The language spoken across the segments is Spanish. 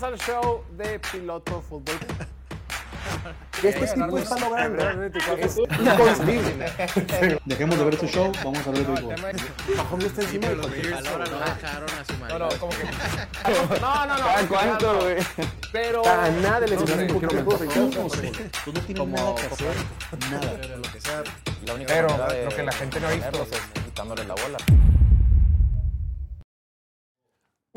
Bienvenidos al show de Piloto Fútbol. Que este tipo está logrando es inconcebible. Dejemos de ver este show, vamos a ver el. Mahomes está encima de Los cualquier Bears persona. no dejaron a su No, marido. no, como que. No, no, no. ¿Cuánto, güey? Pero. A nada un Tú, no tienes nada que hacer, nada. Pero lo que sea. La única Pero manera de lo que la gente no ha visto. es quitándole la bola.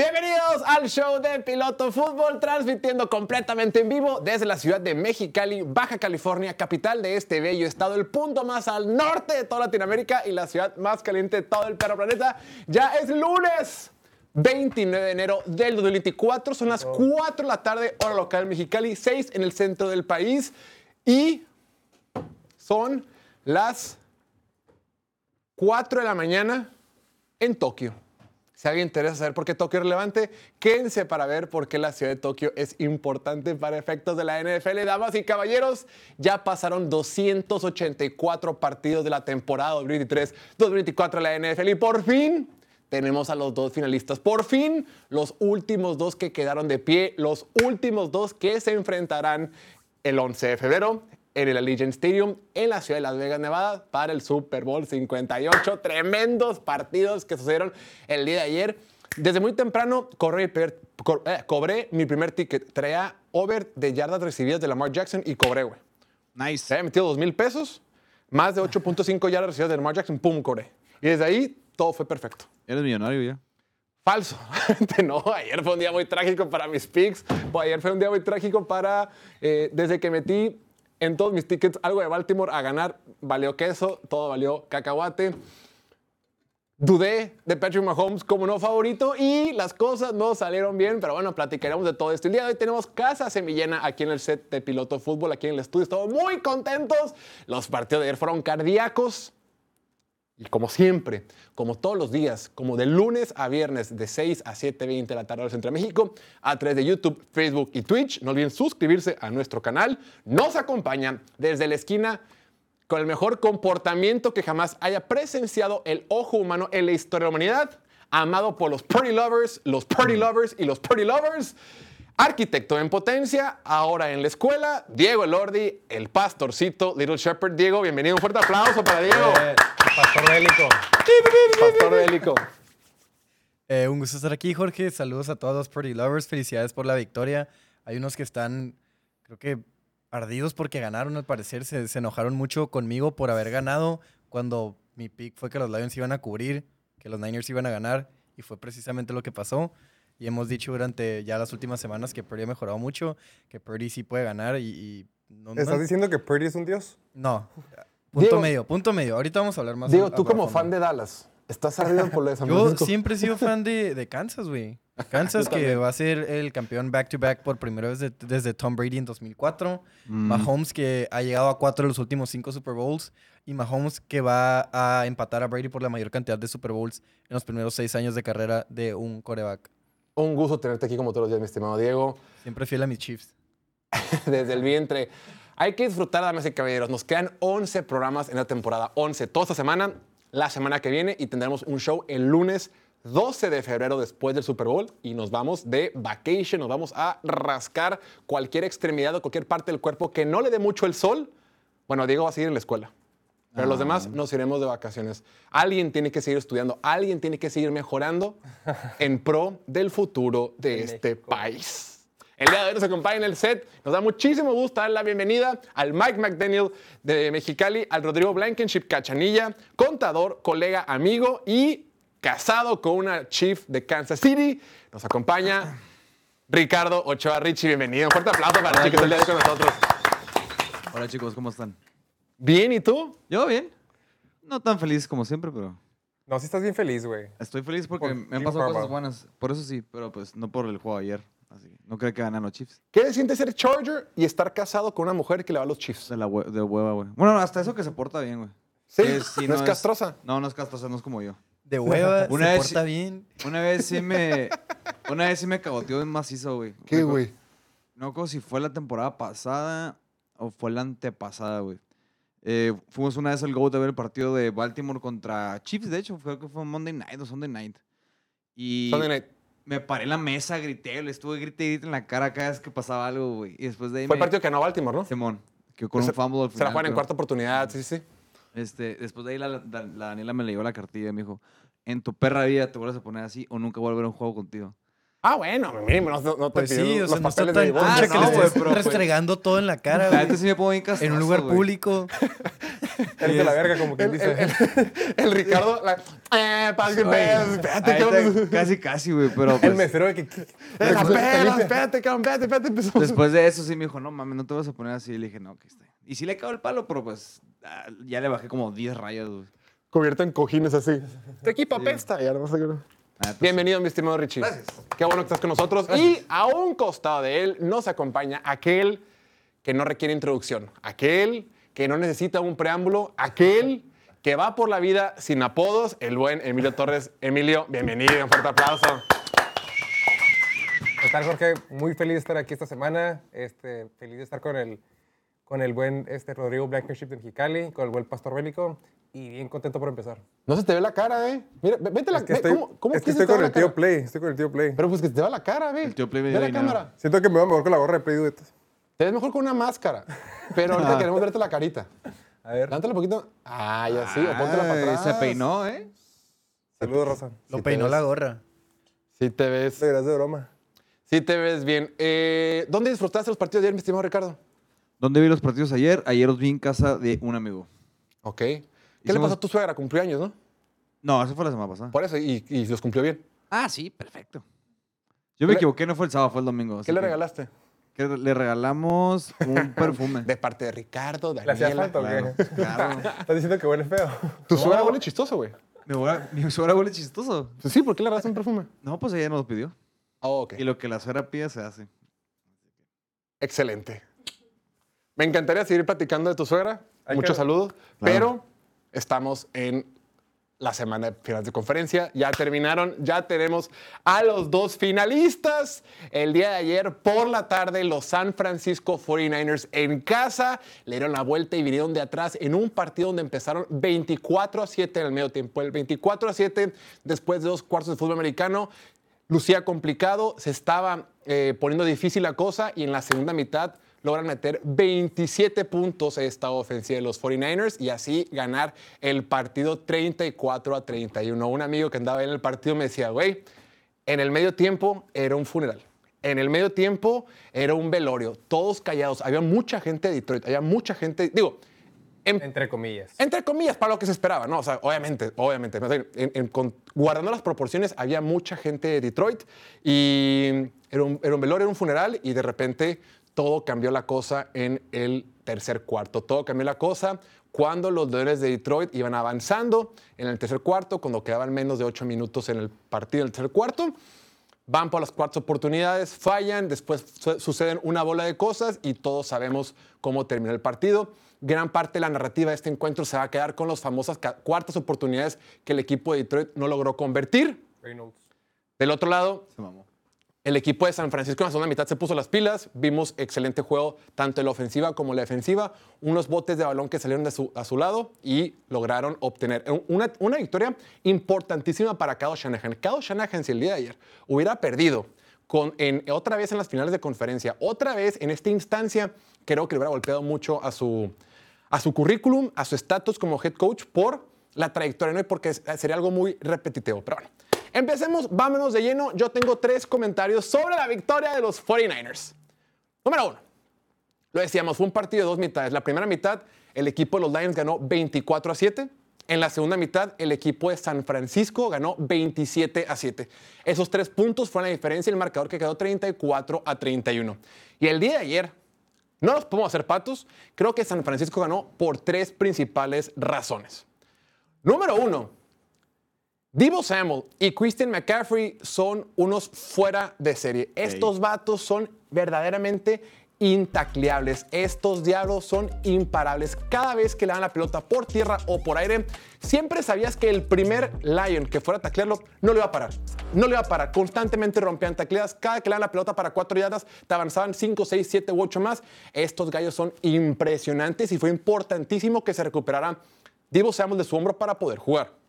Bienvenidos al show de Piloto Fútbol, transmitiendo completamente en vivo desde la ciudad de Mexicali, Baja California, capital de este bello estado, el punto más al norte de toda Latinoamérica y la ciudad más caliente de todo el perro planeta. Ya es lunes. 29 de enero del 2024, son las 4 de la tarde, hora local Mexicali, 6 en el centro del país y son las 4 de la mañana en Tokio. Si alguien interesa saber por qué Tokio es relevante, quédense para ver por qué la ciudad de Tokio es importante para efectos de la NFL. Damas y caballeros, ya pasaron 284 partidos de la temporada 2023-2024 de la NFL y por fin tenemos a los dos finalistas. Por fin, los últimos dos que quedaron de pie, los últimos dos que se enfrentarán el 11 de febrero en el Allegiant Stadium en la ciudad de Las Vegas, Nevada, para el Super Bowl 58. Tremendos partidos que sucedieron el día de ayer. Desde muy temprano corrí el primer- co- eh, cobré mi primer ticket. Traía over de yardas recibidas de Lamar Jackson y cobré, güey. Se Nice. había metido dos mil pesos, más de 8.5 yardas recibidas de Lamar Jackson, pum, cobré. Y desde ahí todo fue perfecto. Eres millonario ya. Falso. no, ayer fue un día muy trágico para mis picks. Ayer fue un día muy trágico para, eh, desde que metí en todos mis tickets algo de Baltimore a ganar, valió queso, todo valió cacahuate. Dudé de Patrick Mahomes como no favorito y las cosas no salieron bien, pero bueno, platicaremos de todo esto. El día de hoy tenemos casa semillena aquí en el set de Piloto Fútbol, aquí en el estudio. Estamos muy contentos. Los partidos de ayer fueron cardíacos. Y como siempre, como todos los días, como de lunes a viernes de 6 a 7.20 de la tarde hora Centro de México, a través de YouTube, Facebook y Twitch. No olviden suscribirse a nuestro canal. Nos acompañan desde la esquina con el mejor comportamiento que jamás haya presenciado el ojo humano en la historia de la humanidad, amado por los Purdy Lovers, los Purdy Lovers y los Purdy Lovers. Arquitecto en potencia, ahora en la escuela, Diego Elordi, el pastorcito Little Shepherd. Diego, bienvenido. Un fuerte aplauso para Diego. Pastor bélico. Pastor bélico. Eh, un gusto estar aquí, Jorge. Saludos a todos los Pretty Lovers. Felicidades por la victoria. Hay unos que están, creo que, ardidos porque ganaron, al parecer. Se, se enojaron mucho conmigo por haber ganado cuando mi pick fue que los Lions iban a cubrir, que los Niners iban a ganar. Y fue precisamente lo que pasó. Y hemos dicho durante ya las últimas semanas que Purdy ha mejorado mucho, que Purdy sí puede ganar y... y no, no- ¿Estás diciendo que Purdy es un dios? no. Punto Diego- medio, punto medio. Ahorita vamos a hablar más. Diego, a- tú a como fondo. fan de Dallas, ¿estás ardido por lo de San Yo siempre he sido fan de, de Kansas, güey. Kansas que va a ser el campeón back-to-back por primera vez de- desde Tom Brady en 2004. Mahomes que ha llegado a cuatro de los últimos cinco Super Bowls. Y Mahomes que va a empatar a Brady por la mayor cantidad de Super Bowls en los primeros seis años de carrera de un coreback. Un gusto tenerte aquí como todos los días, mi estimado Diego. Siempre fiel a mis Chiefs. desde el vientre. Hay que disfrutar, damas y caballeros. Nos quedan 11 programas en la temporada. 11 toda esta semana, la semana que viene y tendremos un show el lunes 12 de febrero después del Super Bowl y nos vamos de vacation, nos vamos a rascar cualquier extremidad o cualquier parte del cuerpo que no le dé mucho el sol. Bueno, Diego va a seguir en la escuela. Pero los demás nos iremos de vacaciones. Alguien tiene que seguir estudiando, alguien tiene que seguir mejorando en pro del futuro de este país. El día de hoy nos acompaña en el set. Nos da muchísimo gusto dar la bienvenida al Mike McDaniel de Mexicali, al Rodrigo Blankenship Cachanilla, contador, colega, amigo y casado con una chief de Kansas City. Nos acompaña Ricardo Ochoa Richie. Bienvenido. Un fuerte aplauso para Richie que está el día de hoy con nosotros. Hola chicos, ¿cómo están? Bien, ¿y tú? Yo bien. No tan feliz como siempre, pero No, sí estás bien feliz, güey. estoy feliz porque Por me han Jim pasado cosas buenas. Por eso sí, pero pues no por el juego ayer. Así que no creo que ganan los Chiefs. ¿Qué se siente ser Charger y estar casado con una mujer que le va a los Chiefs? De la hue- de hueva, güey. Bueno, hasta eso que se porta bien, güey. Sí, Que sí, no, es castrosa. No, no es castrosa, no es como yo. De hueva, Una se vez- porta bien. Una vez sí me. Una vez sí me cagoteó bien macizo, güey. ¿Qué, Me güey? No recuerdo si fue la temporada pasada o fue la antepasada, güey. Eh, fuimos una vez al GOAT a ver el partido de Baltimore contra Chiefs, de hecho, creo que fue Monday Night o Sunday Night. Y, Sunday night. me paré en la mesa, grité, le estuve grité y grité en la cara cada vez que pasaba algo, güey. Y después de ahí Fue el me- partido que ganó Baltimore, ¿no? Simón, que con un fumble al Se la juegan en cuarta oportunidad, sí, sí. Este, después de ahí la, la- la Daniela me leyó la cartilla y me dijo, en tu perra vida te vuelves a poner así o nunca voy a ver un juego contigo. Ah, bueno, mínimo, no, no te Pues sí, o sea, no está tan. Ah, concha que no, le güey, estés pues, restregando todo en la cara, La güey. neta sí me bien castroso, En un lugar güey. público. Eres de la verga, como quien El, dice. el- el Ricardo, la, eh, paz, que pedo, espérate, cabrón. está, casi, casi, güey, pero El pues, mesero de que... Eh, Espera, espérate, cabrón, espérate, espérate. empezó. después de eso sí me dijo, no mames, no te vas a poner así. Y le dije, no, que está. bien". Y sí le cago el palo, pero pues ah, ya le bajé como 10 rayas, güey. Cubierto en cojines así. Tu equipo apesta. Ya no La neta, Bienvenido, mi estimado Richie. Gracias. Qué bueno que estás con nosotros. Y a un costado de él nos acompaña aquel que no requiere introducción, aquel que no necesita un preámbulo, aquel que va por la vida sin apodos, el buen Emilio Torres. Emilio, bienvenido, un fuerte aplauso. ¿Qué tal, Jorge? Muy feliz de estar aquí esta semana. Este, feliz de estar con el, con el buen este, Rodrigo Blankenship de Mexicali, con el buen Pastor Bélico. Y bien contento por empezar. No se te ve la cara, ¿eh? Mira, ve- vete la Es que ve, estoy, ¿Cómo, cómo es que estoy con ve la el tío cara? Play. Estoy con el tío Play. Pero pues que se te va la cara, ve. El tío Play me Ve la cámara. Siento que me va mejor con la gorra de Play Duet. Te ves mejor con una máscara. Pero ahorita queremos verte la carita. A ver. Levántale un poquito. Ay, así, o póntela para atrás. Se peinó, ¿eh? Saludos, Rosa. Lo Sí peinó la gorra. Sí te ves. Te de broma. Sí te ves bien. Eh, ¿Dónde disfrutaste los partidos de ayer, mi estimado Ricardo? ¿Dónde vi los partidos ayer? Ayer los vi en casa de un amigo. Ok. ¿Qué le pasó a tu suegra? Cumplió años, ¿no? No, eso fue la semana pasada. Por eso, y, y los cumplió bien. Ah, sí, perfecto. Yo me le- equivoqué, no fue el sábado, fue el domingo. ¿Qué le que- regalaste? que le regalamos un perfume. De parte de Ricardo, ¿Le hacía Daniela. falta o Claro, qué? claro. Estás diciendo que huele feo. Tu suegra huele chistoso, güey. Mi suegra, mi suegra huele chistoso. Pues sí, ¿por qué le regalaste un perfume? No, pues ella nos lo pidió. Oh, ok. Y lo que la suegra pide se hace. Excelente. Me encantaría seguir platicando de tu suegra. Hay Muchos que- saludos. Claro. Pero estamos en la semana de finales de conferencia. Ya terminaron, ya tenemos a los dos finalistas. El día de ayer por la tarde, los San Francisco 49ers en casa le dieron la vuelta y vinieron de atrás en un partido donde empezaron 24 a 7 en el medio tiempo. El 24 a 7 después de dos cuartos de fútbol americano. Lucía complicado, se estaba eh, poniendo difícil la cosa y en la segunda mitad logran meter 27 puntos a esta ofensiva de los 49ers y así ganar el partido 34 a 31. Un amigo que andaba en el partido me decía, güey, en el medio tiempo era un funeral. En el medio tiempo era un velorio, todos callados. Había mucha gente de Detroit, había mucha gente, digo, en Entre comillas. entre comillas, para lo que se esperaba, ¿no? O sea, obviamente, obviamente. en- en- con- guardando las proporciones, había mucha gente de Detroit y era un, era un velorio, era un funeral y de repente todo cambió la cosa en el tercer cuarto. Todo cambió la cosa cuando los Leones de Detroit iban avanzando en el tercer cuarto, cuando quedaban menos de ocho minutos en el partido del tercer cuarto. Van por las cuartas oportunidades, fallan, después su- suceden una bola de cosas y todos sabemos cómo terminó el partido. Gran parte de la narrativa de este encuentro se va a quedar con las famosas cuartas oportunidades que el equipo de Detroit no logró convertir. Reynolds. Del otro lado, Se mamó. El equipo de San Francisco en la segunda mitad se puso las pilas. Vimos excelente juego tanto en la ofensiva como en la defensiva. Unos botes de balón que salieron de su- a su lado y lograron obtener una, victoria importantísima para Kyle Shanahan. Kyle Shanahan, si el día de ayer hubiera perdido con, en, otra vez en las finales de conferencia, otra vez en esta instancia, creo que le hubiera golpeado mucho a su, a su currículum, a su estatus como head coach por la trayectoria, ¿no? Porque sería algo muy repetitivo. Pero bueno, empecemos, vámonos de lleno. Yo tengo tres comentarios sobre la victoria de los 49ers. Número uno, lo decíamos, fue un partido de dos mitades. La primera mitad, el equipo de los Lions ganó 24 a 7. En la segunda mitad, el equipo de San Francisco ganó 27 a 7. Esos tres puntos fueron la diferencia y el marcador que quedó 34 a 31. Y el día de ayer, no nos podemos hacer patos, creo que San Francisco ganó por tres principales razones. Número uno, Divo Samuel y Christian McCaffrey son unos fuera de serie. Estos vatos son verdaderamente intacleables. Estos diablos son imparables. Cada vez que le dan la pelota por tierra o por aire, siempre sabías que el primer Lion que fuera a taclearlo no le iba a parar. No le iba a parar. Constantemente rompían tacleadas. Cada que le dan la pelota para cuatro yardas, te avanzaban 5, 6, 7 u 8 más. Estos gallos son impresionantes y fue importantísimo que se recuperara Divo Samuel de su hombro para poder jugar.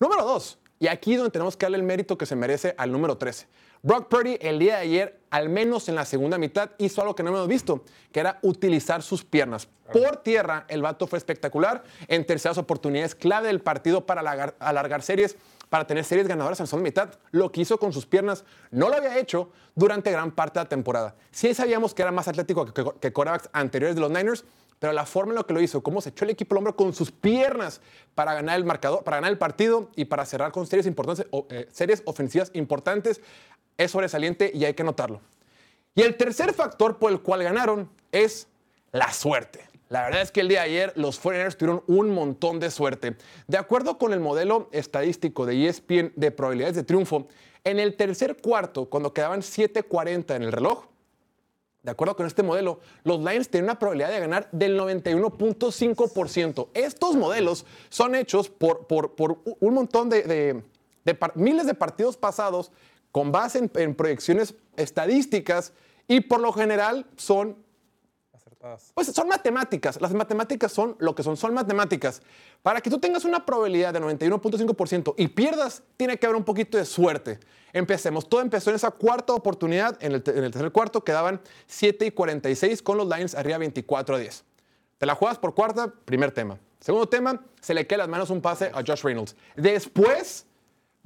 Número dos, Y aquí es donde tenemos que darle el mérito que se merece al número 13. Brock Purdy el día de ayer, al menos en la segunda mitad, hizo algo que no hemos visto, que era utilizar sus piernas. Por tierra, el vato fue espectacular. En terceras oportunidades clave del partido para alargar, series, para tener series ganadoras en segunda mitad. Lo que hizo con sus piernas no lo había hecho durante gran parte de la temporada. Sí sabíamos que era más atlético que, que, que anteriores de los Niners, pero la forma en la que lo hizo, cómo se echó el equipo al hombro con sus piernas para ganar el marcador, para ganar el partido y para cerrar con series importantes, eh, series ofensivas importantes, es sobresaliente y hay que notarlo. Y el tercer factor por el cual ganaron es la suerte. La verdad es que el día de ayer los 49ers tuvieron un montón de suerte. De acuerdo con el modelo estadístico de ESPN de probabilidades de triunfo, en el tercer cuarto, cuando quedaban 7.40 en el reloj, de acuerdo con este modelo, los Lions tienen una probabilidad de ganar del 91.5%. Estos modelos son hechos por, por, por un montón de, de, miles de partidos pasados con base en, proyecciones estadísticas y por lo general son... Pues son matemáticas. Las matemáticas son lo que son, son matemáticas. Para que tú tengas una probabilidad de 91.5% y pierdas, tiene que haber un poquito de suerte. Empecemos. Todo empezó en esa cuarta oportunidad. En el, tercer cuarto quedaban 7 y 46 con los Lions arriba 24 a 10. Te la juegas por cuarta, primer tema. Segundo tema, se le cae las manos un pase a Josh Reynolds. Después,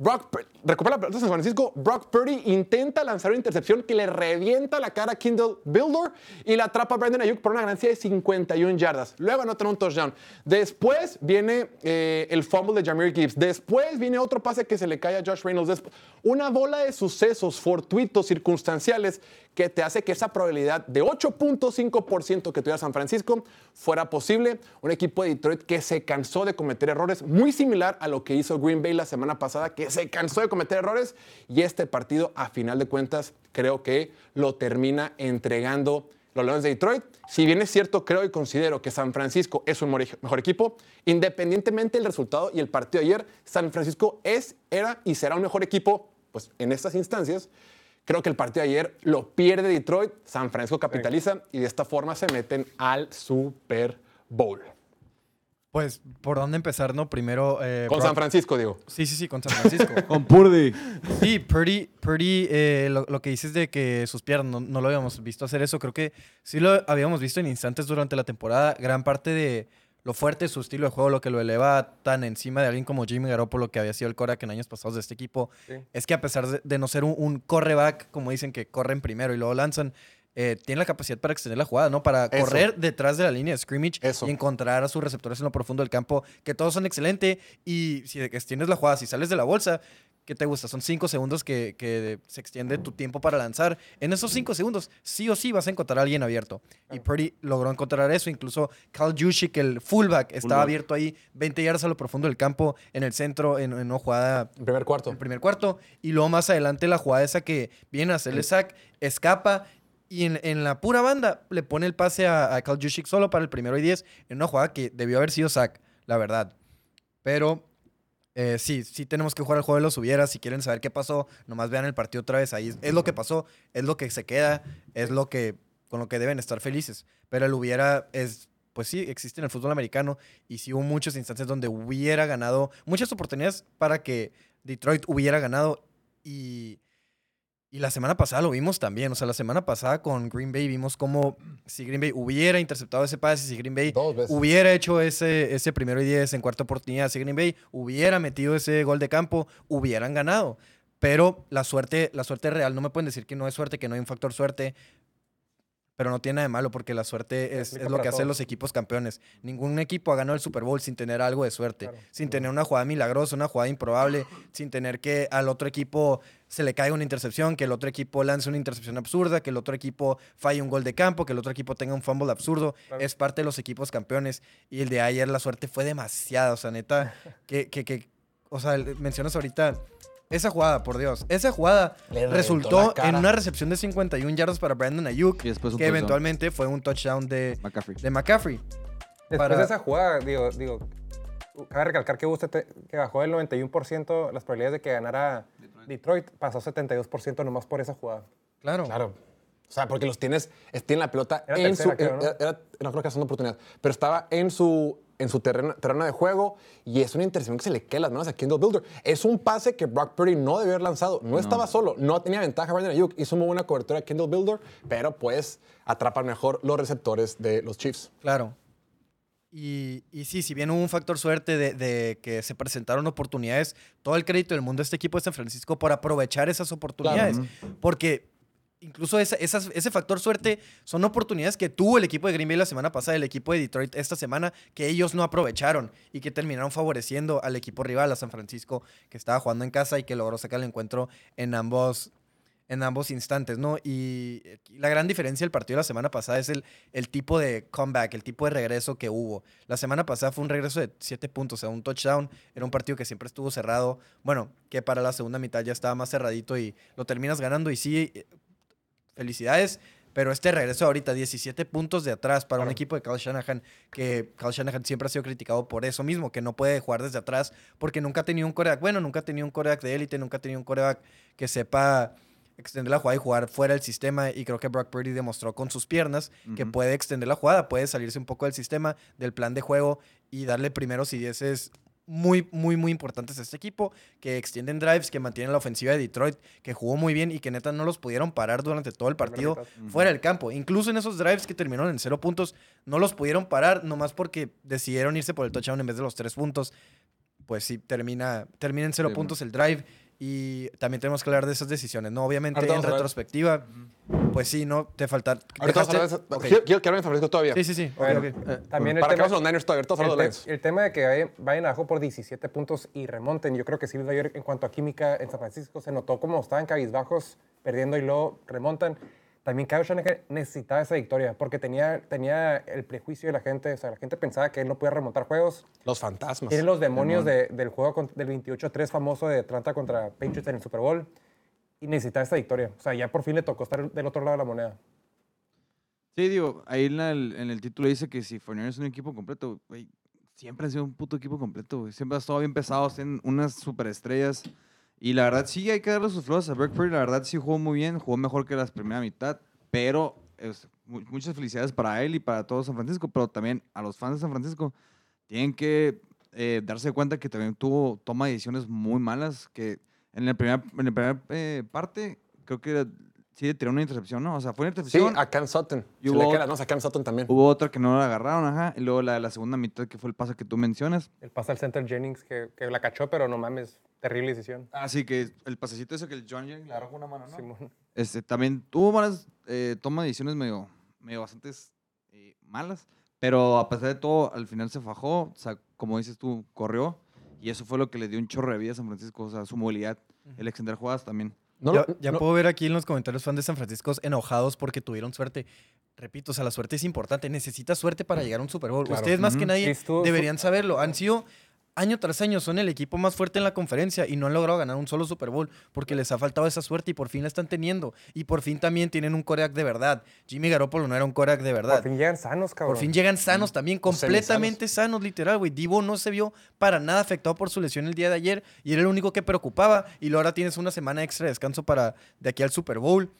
Brock, recupera la pelota San Francisco. Brock Purdy intenta lanzar una intercepción que le revienta la cara a Kindle Builder y la atrapa a Brandon Ayuk por una ganancia de 51 yardas. Luego anotan un touchdown. Después viene eh, el fumble de Jameer Gibbs. Después viene otro pase que se le cae a Josh Reynolds. Una bola de sucesos fortuitos, circunstanciales, que te hace que esa probabilidad de 8.5% que tuviera San Francisco fuera posible. Un equipo de Detroit que se cansó de cometer errores, muy similar a lo que hizo Green Bay la semana pasada, que se cansó de cometer errores y este partido, a final de cuentas, creo que lo termina entregando los Leones de Detroit. Si bien es cierto, creo y considero que San Francisco es un mejor equipo, independientemente del resultado y el partido de ayer, San Francisco es, era y será un mejor equipo pues, en estas instancias. Creo que el partido de ayer lo pierde Detroit, San Francisco capitaliza y de esta forma se meten al Super Bowl. Pues, ¿por dónde empezar, no? Primero... Eh, con Brock... San Francisco, digo. Sí, sí, sí, con San Francisco. con Purdy. Sí, Purdy, Purdy eh, lo, lo, que dices de que sus piernas no, no, lo habíamos visto hacer eso, creo que sí lo habíamos visto en instantes durante la temporada. Gran parte de lo fuerte de su estilo de juego, lo que lo eleva tan encima de alguien como Jimmy Garoppolo, que había sido el coreback en años pasados de este equipo, sí. es que a pesar de, de no ser un, un correback, como dicen que corren primero y luego lanzan, eh, tiene la capacidad para extender la jugada, ¿no? Para Eso. correr detrás de la línea de scrimmage Eso. y encontrar a sus receptores en lo profundo del campo, que todos son excelentes. Y si extiendes la jugada, si sales de la bolsa, ¿qué te gusta? Son cinco segundos que, que, se extiende tu tiempo para lanzar. En esos cinco segundos, sí o sí vas a encontrar a alguien abierto. Y Purdy logró encontrar eso. Incluso Cal Juszczyk, el fullback, estaba fullback. abierto ahí 20 yardas a lo profundo del campo, en el centro, en, en una jugada... En primer cuarto. En primer cuarto. Y luego más adelante la jugada esa que viene a hacerle sack, escapa y en, en, la pura banda le pone el pase a, a Kyle Juszczyk solo para el primero y 10 en una jugada que debió haber sido sack, la verdad. Pero eh, sí, sí tenemos que jugar el juego de los hubieras. Si quieren saber qué pasó, nomás vean el partido otra vez ahí. Es lo que pasó, es lo que se queda, es lo que con lo que deben estar felices. Pero el hubiera es, pues sí, existe en el fútbol americano y sí hubo muchas instancias donde hubiera ganado, muchas oportunidades para que Detroit hubiera ganado y y la semana pasada lo vimos también. O sea, la semana pasada con Green Bay vimos cómo si Green Bay hubiera interceptado ese pase, si Green Bay hubiera hecho ese, ese primero y diez en cuarta oportunidad, si Green Bay hubiera metido ese gol de campo, hubieran ganado. Pero la suerte, la suerte real, no me pueden decir que no es suerte, que no hay un factor suerte. Pero no tiene nada de malo porque la suerte es, es lo que hacen los equipos campeones. Ningún equipo ha ganado el Super Bowl sin tener algo de suerte, claro. sin tener una jugada milagrosa, una jugada improbable, sin tener que al otro equipo se le caiga una intercepción, que el otro equipo lance una intercepción absurda, que el otro equipo falle un gol de campo, que el otro equipo tenga un fumble absurdo. Claro. Es parte de los equipos campeones. Y el de ayer la suerte fue demasiada. O sea, neta, que, que, que o sea, mencionas ahorita esa jugada, por Dios. Esa jugada resultó en una recepción de 51 yardas para Brandon Ayuk, que touchdown. eventualmente fue un touchdown de McCaffrey. De McCaffrey. Después para... de esa jugada, digo, digo, cabe recalcar que usted te, que bajó del 91% las probabilidades de que ganara Detroit, pasó 72% nomás por esa jugada. Claro. Claro. O sea, porque los tienes, tienen la pelota era en tercera, su. Creo, ¿no? Era, era, no creo que una oportunidad, pero estaba en su en su terreno, terreno de juego y es una intercepción que se le queda las manos a Kendall Builder. Es un pase que Brock Purdy no debió haber lanzado. No, estaba solo, no tenía ventaja Brandon Ayuk. Hizo muy buena cobertura a Kendall Builder, pero pues atrapan mejor los receptores de los Chiefs. Claro. Y, y sí, si bien hubo un factor suerte de, de que se presentaron oportunidades, todo el crédito del mundo a este equipo de San Francisco por aprovechar esas oportunidades. Porque incluso esa- esas- ese factor suerte son oportunidades que tuvo el equipo de Green Bay la semana pasada, el equipo de Detroit esta semana, que ellos no aprovecharon y que terminaron favoreciendo al equipo rival, a San Francisco, que estaba jugando en casa y que logró sacar el encuentro en ambos, en ambos instantes, ¿no? Y la gran diferencia del partido de la semana pasada es el, el tipo de comeback, el tipo de regreso que hubo. La semana pasada fue un regreso de 7 puntos, o sea, un touchdown. Era un partido que siempre estuvo cerrado. Bueno, que para la segunda mitad ya estaba más cerradito y lo terminas ganando. Y sí, eh, felicidades. Pero este regreso ahorita, 17 puntos de atrás para un Claro. equipo de Kyle Shanahan, que Kyle Shanahan siempre ha sido criticado por eso mismo, que no puede jugar desde atrás porque nunca ha tenido un coreback. Bueno, nunca ha tenido un coreback de élite, nunca ha tenido un coreback que sepa extender la jugada y jugar fuera del sistema. Y creo que Brock Purdy demostró con sus piernas que puede extender la jugada, puede salirse un poco del sistema, del plan de juego y darle primeros y dieces muy, muy, muy importantes a este equipo, que extienden drives, que mantienen la ofensiva de Detroit, que jugó muy bien y que neta no los pudieron parar durante todo el partido fuera del campo. Incluso en esos drives que terminaron en cero puntos, no los pudieron parar, nomás porque decidieron irse por el touchdown en vez de los tres puntos. Pues sí, termina, termina en cero Sí, puntos el drive. Y también tenemos que hablar de esas decisiones, ¿no? Obviamente, Ahorita en vamos a hablar. retrospectiva, pues sí, ¿no? Te falta... Ahorita vamos a hablar de dejaste- eso. Ok. Quiero, quiero que hablen de San Francisco todavía. Sí, sí, sí. ok, Bueno, ok. eh, también el Para que tema, a los Niners todavía. Ahorita vamos a el, hablar de los te- Lions. el tema de que vayan- vayan abajo por 17 puntos y remonten, yo creo que sí en cuanto a química en San Francisco. Se notó como estaban cabizbajos, perdiendo y luego remontan. También Kyle Shanahan necesitaba esa victoria porque tenía, tenía el prejuicio de la gente. O sea, la gente pensaba que él no podía remontar juegos. Los fantasmas. Tiene los demonios de- del juego con- del 28-3 famoso de Atlanta contra Patriots en el Super Bowl. Y necesitaba esta victoria. O sea, ya por fin le tocó estar del otro lado de la moneda. Sí, digo, ahí en, la- en el título dice que si Fournier es un equipo completo, güey, siempre ha sido un puto equipo completo, güey. Siempre ha estado bien pesado, tienen unas superestrellas. Y la verdad sí hay que darle sus flores a Brock. La verdad sí jugó muy bien, jugó mejor que la primera mitad. Pero muchas felicidades para él y para todo San Francisco. Pero también a los fans de San Francisco tienen que eh, darse cuenta que también tuvo toma de decisiones muy malas. Que en la primera, en la primera eh, parte creo que sí tiró una intercepción, ¿no? O sea, fue una Sí, intercepción. a Cam Sutton. Y Se hubo le otro- queda las manos a Cam Sutton también. Hubo otra que no la agarraron, ajá. Y luego la de la segunda mitad, que fue el pase que tú mencionas. El pase al center Jennings que, que la cachó, pero no mames, terrible decisión. Así que el pasecito ese que el John Jennings le agarró con una mano, ¿no? Simón. Este, también tuvo malas eh, toma de decisiones medio, medio bastantes eh, malas. Pero a pesar de todo, al final se fajó. O sea, como dices tú, corrió. Y eso fue lo que le dio un chorro de vida a San Francisco. O sea, su movilidad. El extender jugadas también. No, ya lo- ya no- puedo ver aquí en los comentarios fans de San Francisco enojados porque tuvieron suerte. Repito, o sea, la suerte es importante. Necesitas suerte para llegar a un Super Bowl. Claro. Ustedes más que nadie deberían saberlo. Han sido año tras año, son el equipo más fuerte en la conferencia y no han logrado ganar un solo Super Bowl porque les ha faltado esa suerte y por fin la están teniendo. Y por fin también tienen un coreback de verdad. Jimmy Garoppolo no era un coreback de verdad. Por fin llegan sanos, cabrón. Por fin llegan sanos también, O semisanos. completamente sanos, literal, güey. Divo no se vio para nada afectado por su lesión el día de ayer y era el único que preocupaba. Y luego ahora tienes una semana extra de descanso para de aquí al Super Bowl.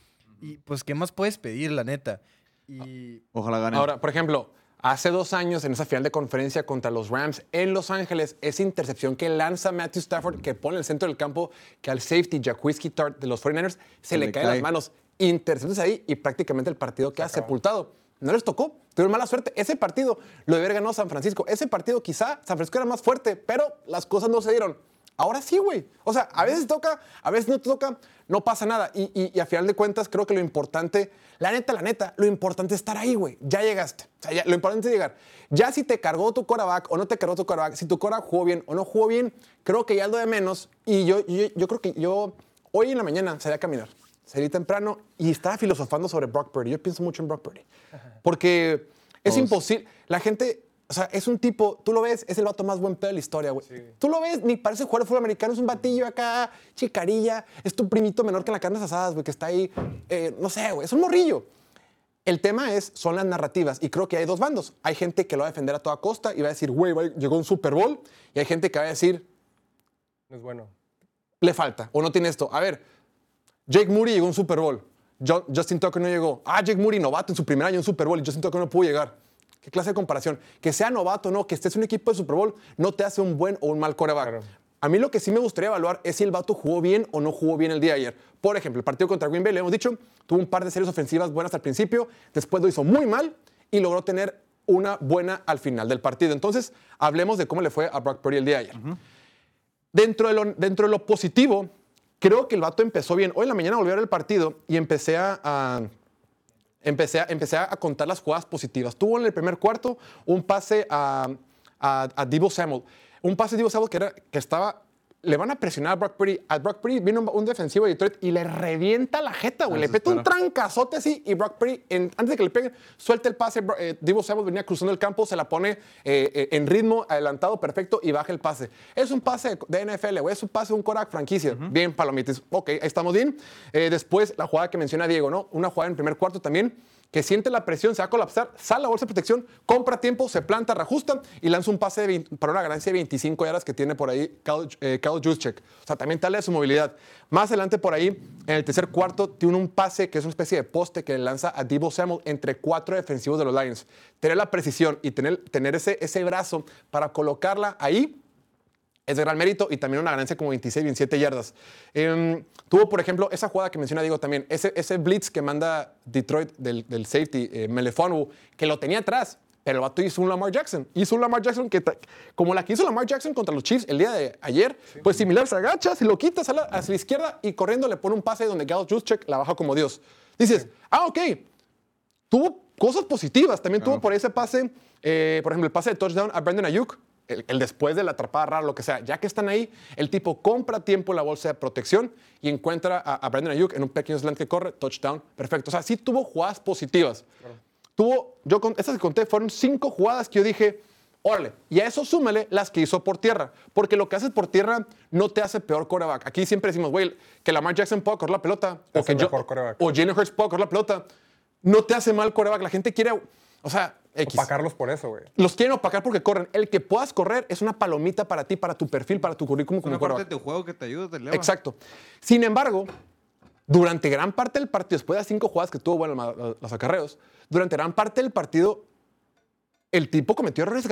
Y pues, ¿qué más puedes pedir, la neta? Y Ojalá gane. Ahora, por ejemplo, hace dos años en esa final de conferencia contra los Rams en Los Ángeles, esa intercepción que lanza Matthew Stafford, que pone en el centro del campo, que al safety Jaquiski Tart de los 49ers se, le, cae las manos. Intercepciones ahí y prácticamente el partido queda sepultado. No les tocó, tuvieron mala suerte. Ese partido lo debe haber ganado San Francisco. Ese partido quizá San Francisco era más fuerte, pero las cosas no se dieron. Ahora sí, güey. O sea, a veces toca, a veces no te toca, no pasa nada. Y, y- y a final de cuentas, creo que lo importante, la neta, la neta, lo importante es estar ahí, güey. Ya llegaste. O sea, ya- lo importante es llegar. Ya si te cargó tu coreback o no te cargó tu coreback, si tu coreback jugó bien o no jugó bien, creo que ya es lo de menos. Y yo, yo, yo creo que yo, hoy en la mañana salí a caminar. Salí temprano y estaba filosofando sobre Brock Purdy. Yo pienso mucho en Brock Purdy. Porque es imposible. La gente, o sea, es un tipo, tú lo ves, es el vato más buen pedo de la historia, güey. Tú lo ves, ni parece jugar fútbol americano, es un batillo acá, chicarilla, es tu primito menor que en las carnes asadas, güey, que está ahí, eh, no sé, güey, es un morrillo. El tema es, son las narrativas, y creo que hay dos bandos. Hay gente que lo va a defender a toda costa y va a decir, güey, llegó un Super Bowl, y hay gente que va a decir, No es bueno. le falta, o no tiene esto. A ver, Jake Moody llegó a un Super Bowl. Justin Tucker no llegó. Ah, Jake Moody novato en su primer año en Super Bowl y Justin Tucker no pudo llegar. ¿Qué clase de comparación? Que sea novato o no, que estés en un equipo de Super Bowl, no te hace un buen o un mal coreback. Claro. A mí lo que sí me gustaría evaluar es si el vato jugó bien o no jugó bien el día de ayer. Por ejemplo, el partido contra Green Bay, le hemos dicho, tuvo un par de series ofensivas buenas al principio, después lo hizo muy mal y logró tener una buena al final del partido. Entonces, hablemos de cómo le fue a Brock Purdy el día de ayer. Dentro de, lo, dentro de lo positivo, creo que el vato empezó bien. Hoy en la mañana volví a ver el partido y empecé a, a- empecé, a, empecé a contar las jugadas positivas. Tuvo en el primer cuarto un pase a, a, Debo Samuel. Un pase de Debo Samuel que, era, que estaba... Le van a presionar a Brock Purdy. A Brock Purdy viene un, un defensivo de Detroit y le revienta la jeta, güey. Ah, Le peta un trancazote así y Brock Purdy, en- antes de que le peguen, suelta el pase. Eh, Debo Samuel venía cruzando el campo, se la pone eh, eh, en ritmo, adelantado, perfecto y baja el pase. Es un pase de NFL, güey. Es un pase de un Korak franquicia. Bien, palomitis. Ok, ahí estamos bien. Eh, después, la jugada que menciona Diego, ¿no? Una jugada en primer cuarto también que siente la presión, se va a colapsar, sale la bolsa de protección, compra tiempo, se planta, reajusta y lanza un pase de 20 para una ganancia de 25 yardas que tiene por ahí Kyle, eh, Kyle Juszczyk. O sea, también tal es su movilidad. Más adelante por ahí, en el tercer cuarto, tiene un pase que es una especie de poste que le lanza a Debo Samuel entre cuatro defensivos de los Lions. Tener la precisión y tener, tener ese, ese brazo para colocarla ahí es de gran mérito y también una ganancia como 26, 27 yardas. Em, tuvo, por ejemplo, esa jugada que menciona Diego también, ese, ese blitz que manda Detroit del, del safety, eh, Melefonwu, que lo tenía atrás, pero el vato hizo un Lamar Jackson. Hizo un Lamar Jackson que, como la que hizo Lamar Jackson contra los Chiefs el día de ayer, pues similar, se agacha, se lo quita, sale hacia la izquierda y corriendo le pone un pase donde Gal Juszczyk la baja como Dios. Dices, ah, ok, tuvo cosas positivas. También tuvo por ese pase, eh, por ejemplo, el pase de touchdown a Brandon Ayuk, el, el después de la atrapada rara, lo que sea. Ya que están ahí, el tipo compra tiempo la bolsa de protección y encuentra a, a Brandon Ayuk en un pequeño slant que corre, touchdown, perfecto. O sea, sí tuvo jugadas positivas. Tuvo, yo con, estas que conté fueron cinco jugadas que yo dije, órale, y a eso súmale las que hizo por tierra, porque lo que haces por tierra no te hace peor coreback. Aquí siempre decimos, güey, que Lamar Jackson pueda correr la pelota, o que yo, o Jalen Hurts pueda correr la pelota, no te hace mal coreback. La gente quiere, o sea, X. Opacarlos por eso, güey. Los quieren opacar porque corren. El que puedas correr es una palomita para ti, para tu perfil, para tu currículum Es como una parte quarterback. de tu juego que te ayuda, te eleva. Exacto. Sin embargo, durante gran parte del partido, después de las cinco jugadas que tuvo, bueno, los acarreos, durante gran parte del partido, el tipo cometió errores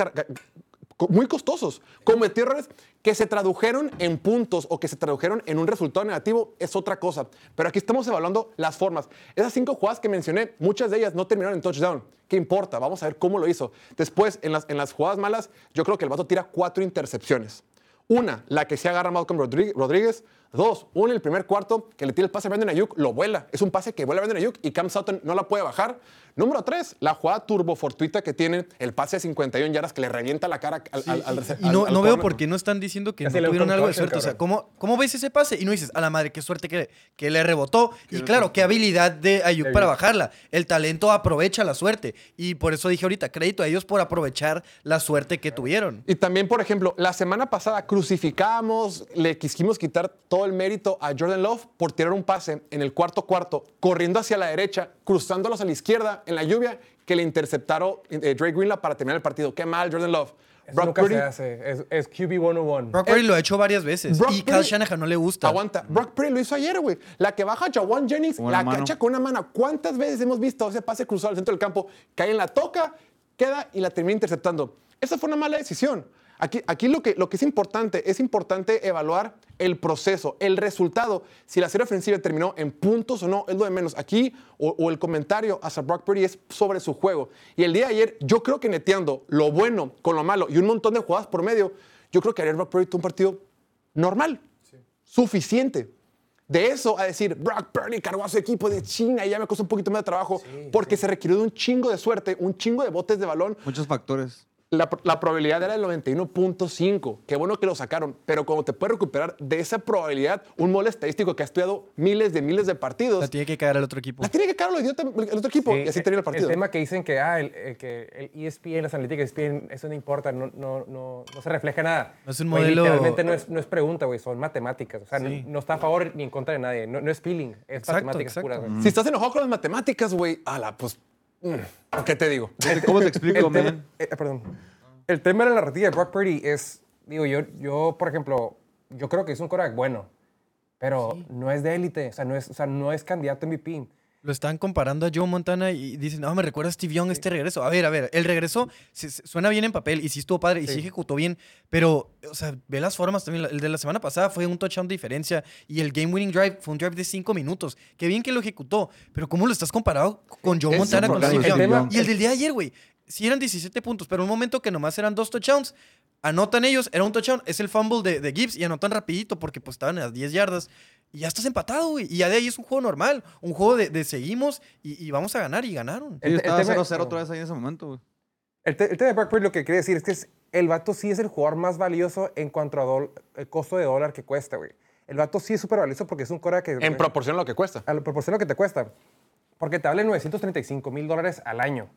muy costosos. Cometió errores que se tradujeron en puntos o que se tradujeron en un resultado negativo, es otra cosa. Pero aquí estamos evaluando las formas. Esas cinco jugadas que mencioné, muchas de ellas no terminaron en touchdown. ¿Qué importa? Vamos a ver cómo lo hizo. Después, en las, en las jugadas malas, yo creo que el vato tira cuatro intercepciones. Una, la que se agarra Malcolm Rodríguez. Dos, en el primer cuarto que le tira el pase a Brandon Ayuk, lo vuela. Es un pase que vuela a Brandon Ayuk y Cam Sutton no la puede bajar. Número tres, la jugada turbo fortuita que tiene el pase de 51 yardas que le revienta la cara al, al, al- Y no, al no veo por qué no están diciendo que Casi no tuvieron algo de suerte. O sea. ¿cómo, ¿cómo ves ese pase? Y no dices, a la madre, qué suerte que, que le rebotó. Y claro, qué habilidad de Ayuk para bajarla. El talento aprovecha la suerte. Y por eso dije ahorita, crédito a ellos por aprovechar la suerte que tuvieron. Y también, por ejemplo, la semana pasada crucificábamos, le quisimos quitar todo el mérito a Jordan Love por tirar un pase en el cuarto cuarto, corriendo hacia la derecha, cruzándolos a la izquierda en la lluvia, que le interceptaron eh, Drake Greenlaw para terminar el partido. Qué mal, Jordan Love. Eso Brock nunca Purdy- se hace. Es, es QB 101. Brock Purdy lo ha hecho varias veces. Brock y Purdy- Shanahan no le gusta. Aguanta. Brock Purdy lo hizo ayer, güey. La que baja Jawan Jennings, la mano. cacha con una mano. ¿Cuántas veces hemos visto ese pase cruzado al centro del campo? Cae en la toca, queda y la termina interceptando. Esa fue una mala decisión. Aquí, aquí lo, que, lo que es importante, es importante evaluar el proceso, el resultado. Si la serie ofensiva terminó en puntos o no, es lo de menos. Aquí, o, o el comentario hacia Brock Purdy es sobre su juego. Y el día de ayer, yo creo que neteando lo bueno con lo malo y un montón de jugadas por medio, yo creo que ayer Brock Purdy tuvo un partido normal, suficiente. De eso a decir, Brock Purdy cargó a su equipo de China y ya me costó un poquito más de trabajo, porque se requirió de un chingo de suerte, un chingo de botes de balón. Muchos factores. La, la probabilidad era del 91.5. Qué bueno que lo sacaron, pero como te puedes recuperar de esa probabilidad, un mole estadístico que ha estudiado miles de miles de partidos, La tiene que caer al otro equipo. la tiene que caer el, el otro equipo Sí, y así termina el partido. tema que dicen que, ah, el, el que el ESPN, las analíticas ESPN, eso no importa, no, no, no, no se refleja nada. No es un modelo- Literalmente no es, no es pregunta, güey, son matemáticas. O sea, Sí. no, no está a favor ni en contra de nadie. No, no es feeling, es Exacto, matemáticas exacto. puras. Si estás enojado con las matemáticas, güey, ala, pues, ¿qué te digo? ¿Cómo te explico, El tema, man? eh, perdón. El tema de la narrativa de Brock Purdy es, digo, yo, yo, por ejemplo, yo creo que es un quarterback bueno, pero no es de élite, o sea, no es, o sea, no es candidato a MVP. Lo están comparando a Joe Montana y dicen, no, me recuerda a Steve Young este regreso. A ver, a ver, el regreso se- se- suena bien en papel y sí estuvo padre y sí Sí. ejecutó bien, pero, o sea, ve las formas también. El de la semana pasada fue un touchdown de diferencia y el game winning drive fue un drive de cinco minutos. Qué bien que lo ejecutó, pero ¿cómo lo estás comparado con Joe Montana, con. Steve Young? tema- Y el del día de ayer, güey, sí eran 17 puntos, pero un momento que nomás eran dos touchdowns, anotan ellos, era un touchdown, es el fumble de, de Gibbs y anotan rapidito porque pues estaban a las 10 yardas. Y ya estás empatado, güey. Y ya de ahí es un juego normal. Un juego de, de seguimos y, y vamos a ganar. Y ganaron. Sí, El- el estaba tema- 0-0 otra vez ahí en ese momento, güey. El, el tema de Brock Purdy lo que quiere decir es que es- el vato sí es el jugador más valioso en cuanto a dol- el costo de dólar que cuesta, güey. El vato sí es súper valioso porque es un cora que... En proporción a lo que cuesta. a la proporción a lo que te cuesta. Porque te vale 935 mil dólares al año.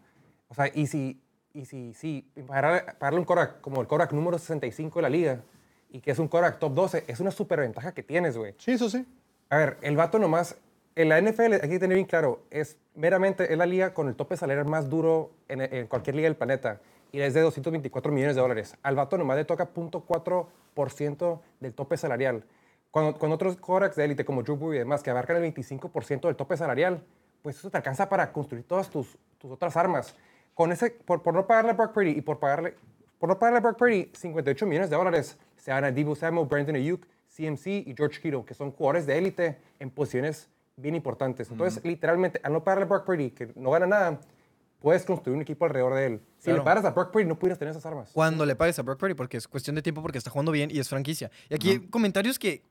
O sea, y si, y si, si pagarle, un Korak como el Korak número 65 de la liga y que es un Korak top 12, es una super ventaja que tienes, güey. Sí, eso sí. A ver, el vato nomás, en la NFL, hay que tener bien claro, es meramente, es la liga con el tope salarial más duro en, en cualquier liga del planeta. Y es de 224 millones de dólares. Al vato nomás le toca 0.4% del tope salarial. Cuando, cuando otros quarterbacks de élite como Drew Brees y demás, que abarcan el 25% del tope salarial, pues eso te alcanza para construir todas tus, tus otras armas. Con ese, por, por no pagarle a Brock Purdy y por pagarle, por no pagarle a Brock Purdy 58 millones de dólares, se van a Debo Samuel, Brandon Ayuk, CMC y George Kittle, que son jugadores de élite en posiciones bien importantes. Entonces, literalmente, al no pagarle a Brock Purdy, que no gana nada, puedes construir un equipo alrededor de él. Si Claro. le pagas a Brock Purdy, no pudieras tener esas armas. Cuando le pagues a Brock Purdy, porque es cuestión de tiempo, porque está jugando bien y es franquicia. Y aquí hay comentarios que.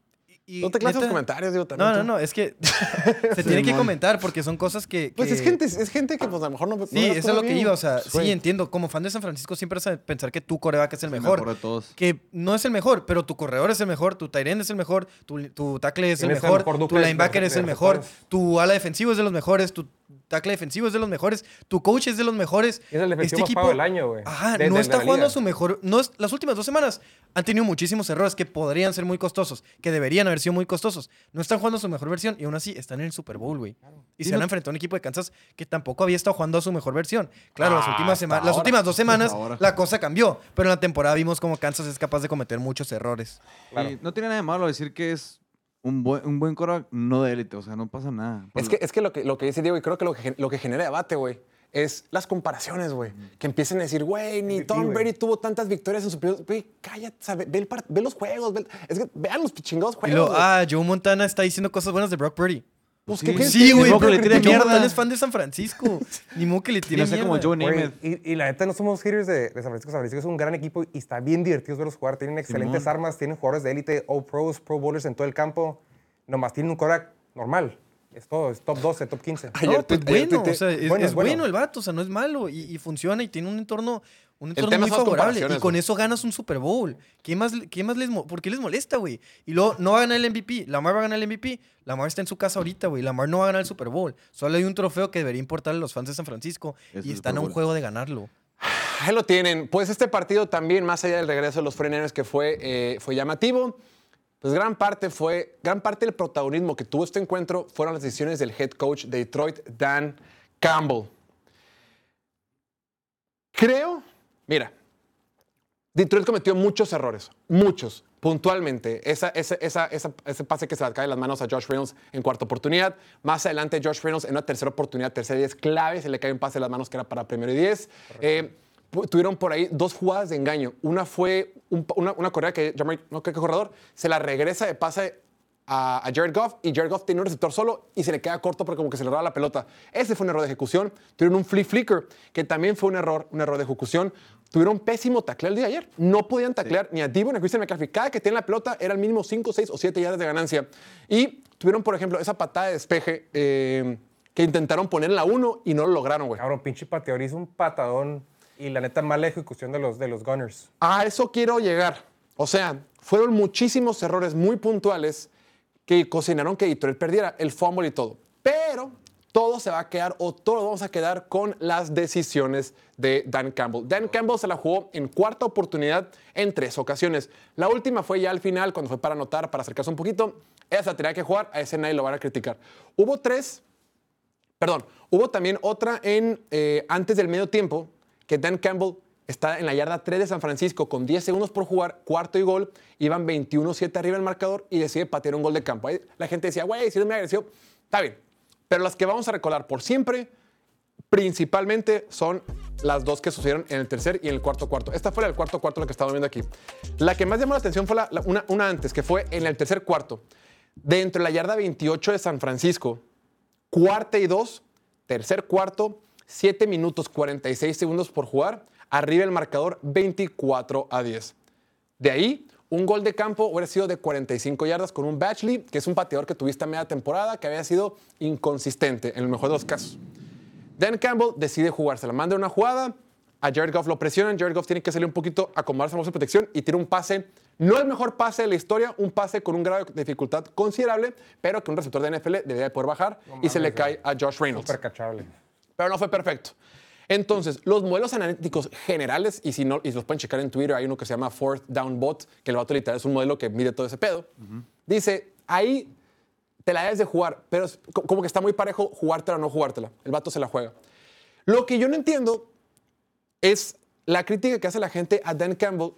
Y- No te clases los comentarios, digo, también. No, no, tú. no, es que se tiene que comentar porque son cosas que. Pues es gente, es gente que pues a lo mejor no. no Sí, eso es lo que iba. O sea, sí entiendo. Como fan de San Francisco, siempre vas a pensar que tu coreback es el mejor. de todos. Que no es el mejor, pero tu corredor es el mejor, tu end es el mejor, tu, tu tackle es el el mejor, tu linebacker es el mejor, tu ala defensivo es de los mejores, tu tackle defensivo es de los mejores, tu coach es de los mejores. Es el defensivo más pago del año, güey. Ajá, De- no de- está jugando a su mejor. No es- las últimas dos semanas han tenido muchísimos errores que podrían ser muy costosos, que deberían haber sido muy costosos. No están jugando a su mejor versión y aún así están en el Super Bowl, güey. Y se no- han enfrentado a un equipo de Kansas que tampoco había estado jugando a su mejor versión. Claro, las Ah, últimas, sema- las últimas dos semanas la cosa cambió, pero en la temporada vimos como Kansas es capaz de cometer muchos errores. Claro. Y no tiene nada de malo decir que es un buen, un buen quarterback no de élite, o sea, no pasa nada. Es que, es que lo que lo que dice Diego, y creo que lo que, lo que genera debate, güey, es las comparaciones, güey. Que empiecen a decir, güey, ni MVP, Tom. Brady tuvo tantas victorias en su periodo. Güey, cállate, o sea, ve, ve el par- ve los juegos. ve- es que vean los chingados Y juegos. lo, ah, Joe Montana está diciendo cosas buenas de Brock Purdy. Pues, sí. ¿qué- qué- Sí, güey, ni modo que le tire mierda. Montana es fan de San Francisco. Ni modo que le tire sé como mierda. Joe Namath. y, y la neta no somos haters de, de San Francisco. San Francisco es un gran equipo y está bien divertidos verlos jugar. Tienen excelentes armas, tienen jugadores de élite, All Pros, Pro Bowlers en todo el campo. Nomás tienen un quarterback normal. Es todo, es top 12, top 15. Ayer No, pues ayer o sea, es, bueno, es el vato, o sea, no es malo y, y funciona y tiene un entorno, un entorno muy favorable y con eso ganas un Super Bowl. ¿Qué más, qué más les, ¿Por qué les molesta, güey? Y luego no va a ganar el MVP, Lamar va a ganar el MVP, Lamar está en su casa ahorita, güey, Lamar no va a ganar el Super Bowl. Solo hay un trofeo que debería importarle a los fans de San Francisco Es y están a un juego de ganarlo. Ahí lo tienen. Pues este partido también, más allá del regreso de los 49ers, que fue, eh, fue llamativo, pues gran parte fue, gran parte del protagonismo que tuvo este encuentro fueron las decisiones del head coach de Detroit, Dan Campbell. Creo, mira, Detroit cometió muchos errores, muchos, puntualmente. Esa, esa- esa- ese pase que se le cae las manos a Josh Reynolds en cuarta oportunidad. Más adelante, Josh Reynolds en una tercera oportunidad, tercera y diez clave, se le cae un pase de las manos que era para primero y diez. Eh, tuvieron por ahí dos jugadas de engaño. Una fue un- una, una correa que, Jamar- no creo que corredor, se la regresa de pase a, a Jared Goff y Jared Goff tiene un receptor solo y se le queda corto porque como que se le roba la pelota. Ese fue un error de ejecución. Tuvieron un flea flicker que también fue un error, un error de ejecución. Tuvieron pésimo tackle el día de ayer. No podían taclear ni a Divo ni a Christian McCaffrey. Cada que tienen la pelota era el mínimo 5, 6 o 7 yardas de ganancia. Y tuvieron, por ejemplo, esa patada de despeje eh, que intentaron poner en la 1 y no lo lograron, güey. Cabrón, pinche pateador hizo un patadón y la neta mala ejecución de los, de los Gunners. A eso quiero llegar. O sea, fueron muchísimos errores muy puntuales que cocinaron que Detroit perdiera el fumble y todo. Pero todo se va a quedar o todo vamos a quedar con las decisiones de Dan Campbell. Dan Campbell se la jugó en cuarta oportunidad en tres ocasiones. La última fue ya al final, cuando fue para anotar, para acercarse un poquito. Esa tenía que jugar, a ese nadie lo van a criticar. Hubo tres Perdón, hubo también otra en eh, antes del medio tiempo que Dan Campbell está en la yarda 3 de San Francisco con 10 segundos por jugar, cuarto y gol, iban 21-7 arriba el marcador y decide patear un gol de campo. La gente decía, güey, si no me agresión, está bien. Pero las que vamos a recordar por siempre, principalmente son las dos que sucedieron en el tercer y en el cuarto cuarto. Esta fue la del cuarto cuarto, la que estamos viendo aquí. La que más llamó la atención fue la- una, una antes, que fue en el tercer cuarto. Dentro de la yarda 28 de San Francisco, cuarta y dos, tercer cuarto, 7 minutos 46 segundos por jugar, arriba el marcador 24 a 10. De ahí, un gol de campo hubiera sido de 45 yardas con un Batchley, que es un pateador que tuviste a media temporada, que había sido inconsistente en el mejor de los casos. Dan Campbell decide jugársela, manda una jugada, a Jared Goff lo presionan, Jared Goff tiene que salir un poquito, acomodarse a la protección y tira un pase, no el mejor pase de la historia, un pase con un grado de dificultad considerable, pero que un receptor de NFL debería de poder bajar y se le cae a Josh Reynolds cachable. pero no fue perfecto. Entonces, los modelos analíticos generales, y si no, y los pueden checar en Twitter, hay uno que se llama Fourth Down Bot, que el vato literal es un modelo que mide todo ese pedo. Dice, ahí te la debes de jugar, pero es como que está muy parejo jugártela o no jugártela. El vato se la juega. Lo que yo no entiendo es la crítica que hace la gente a Dan Campbell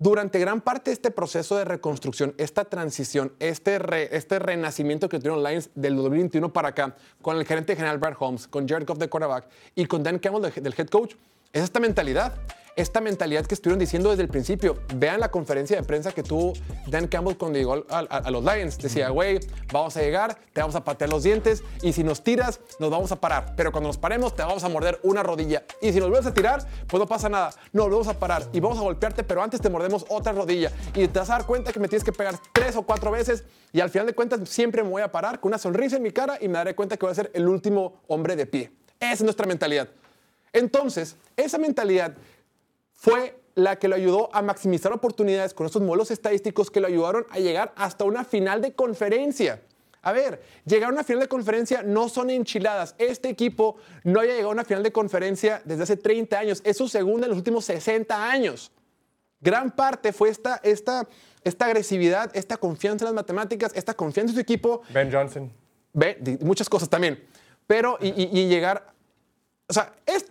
durante gran parte de este proceso de reconstrucción, esta transición, este, re- este renacimiento que tuvieron Lions del 2021 para acá, con el gerente general Brad Holmes, con Jared de quarterback y con Dan Campbell de- del head coach, es esta mentalidad. Esta mentalidad que estuvieron diciendo desde el principio. Vean la conferencia de prensa que tuvo Dan Campbell cuando llegó a, a- a los Lions. Decía, güey, vamos a llegar, te vamos a patear los dientes y si nos tiras, nos vamos a parar. Pero cuando nos paremos, te vamos a morder una rodilla. Y si nos vuelves a tirar, pues no pasa nada. Nos volvemos a parar y vamos a golpearte, pero antes te mordemos otra rodilla. Y te vas a dar cuenta que me tienes que pegar tres o cuatro veces y al final de cuentas siempre me voy a parar con una sonrisa en mi cara y me daré cuenta que voy a ser el último hombre de pie. Esa es nuestra mentalidad. Entonces, esa mentalidad fue la que lo ayudó a maximizar oportunidades con estos modelos estadísticos que lo ayudaron a llegar hasta una final de conferencia. A ver, llegar a una final de conferencia no son enchiladas. Este equipo no había llegado a una final de conferencia desde hace 30 años. Es su segunda en los últimos 60 años. Gran parte fue esta, esta, esta agresividad, esta confianza en las matemáticas, esta confianza en su equipo Ben Johnson. Di- muchas cosas también. Pero, y, y- y llegar. O sea, es,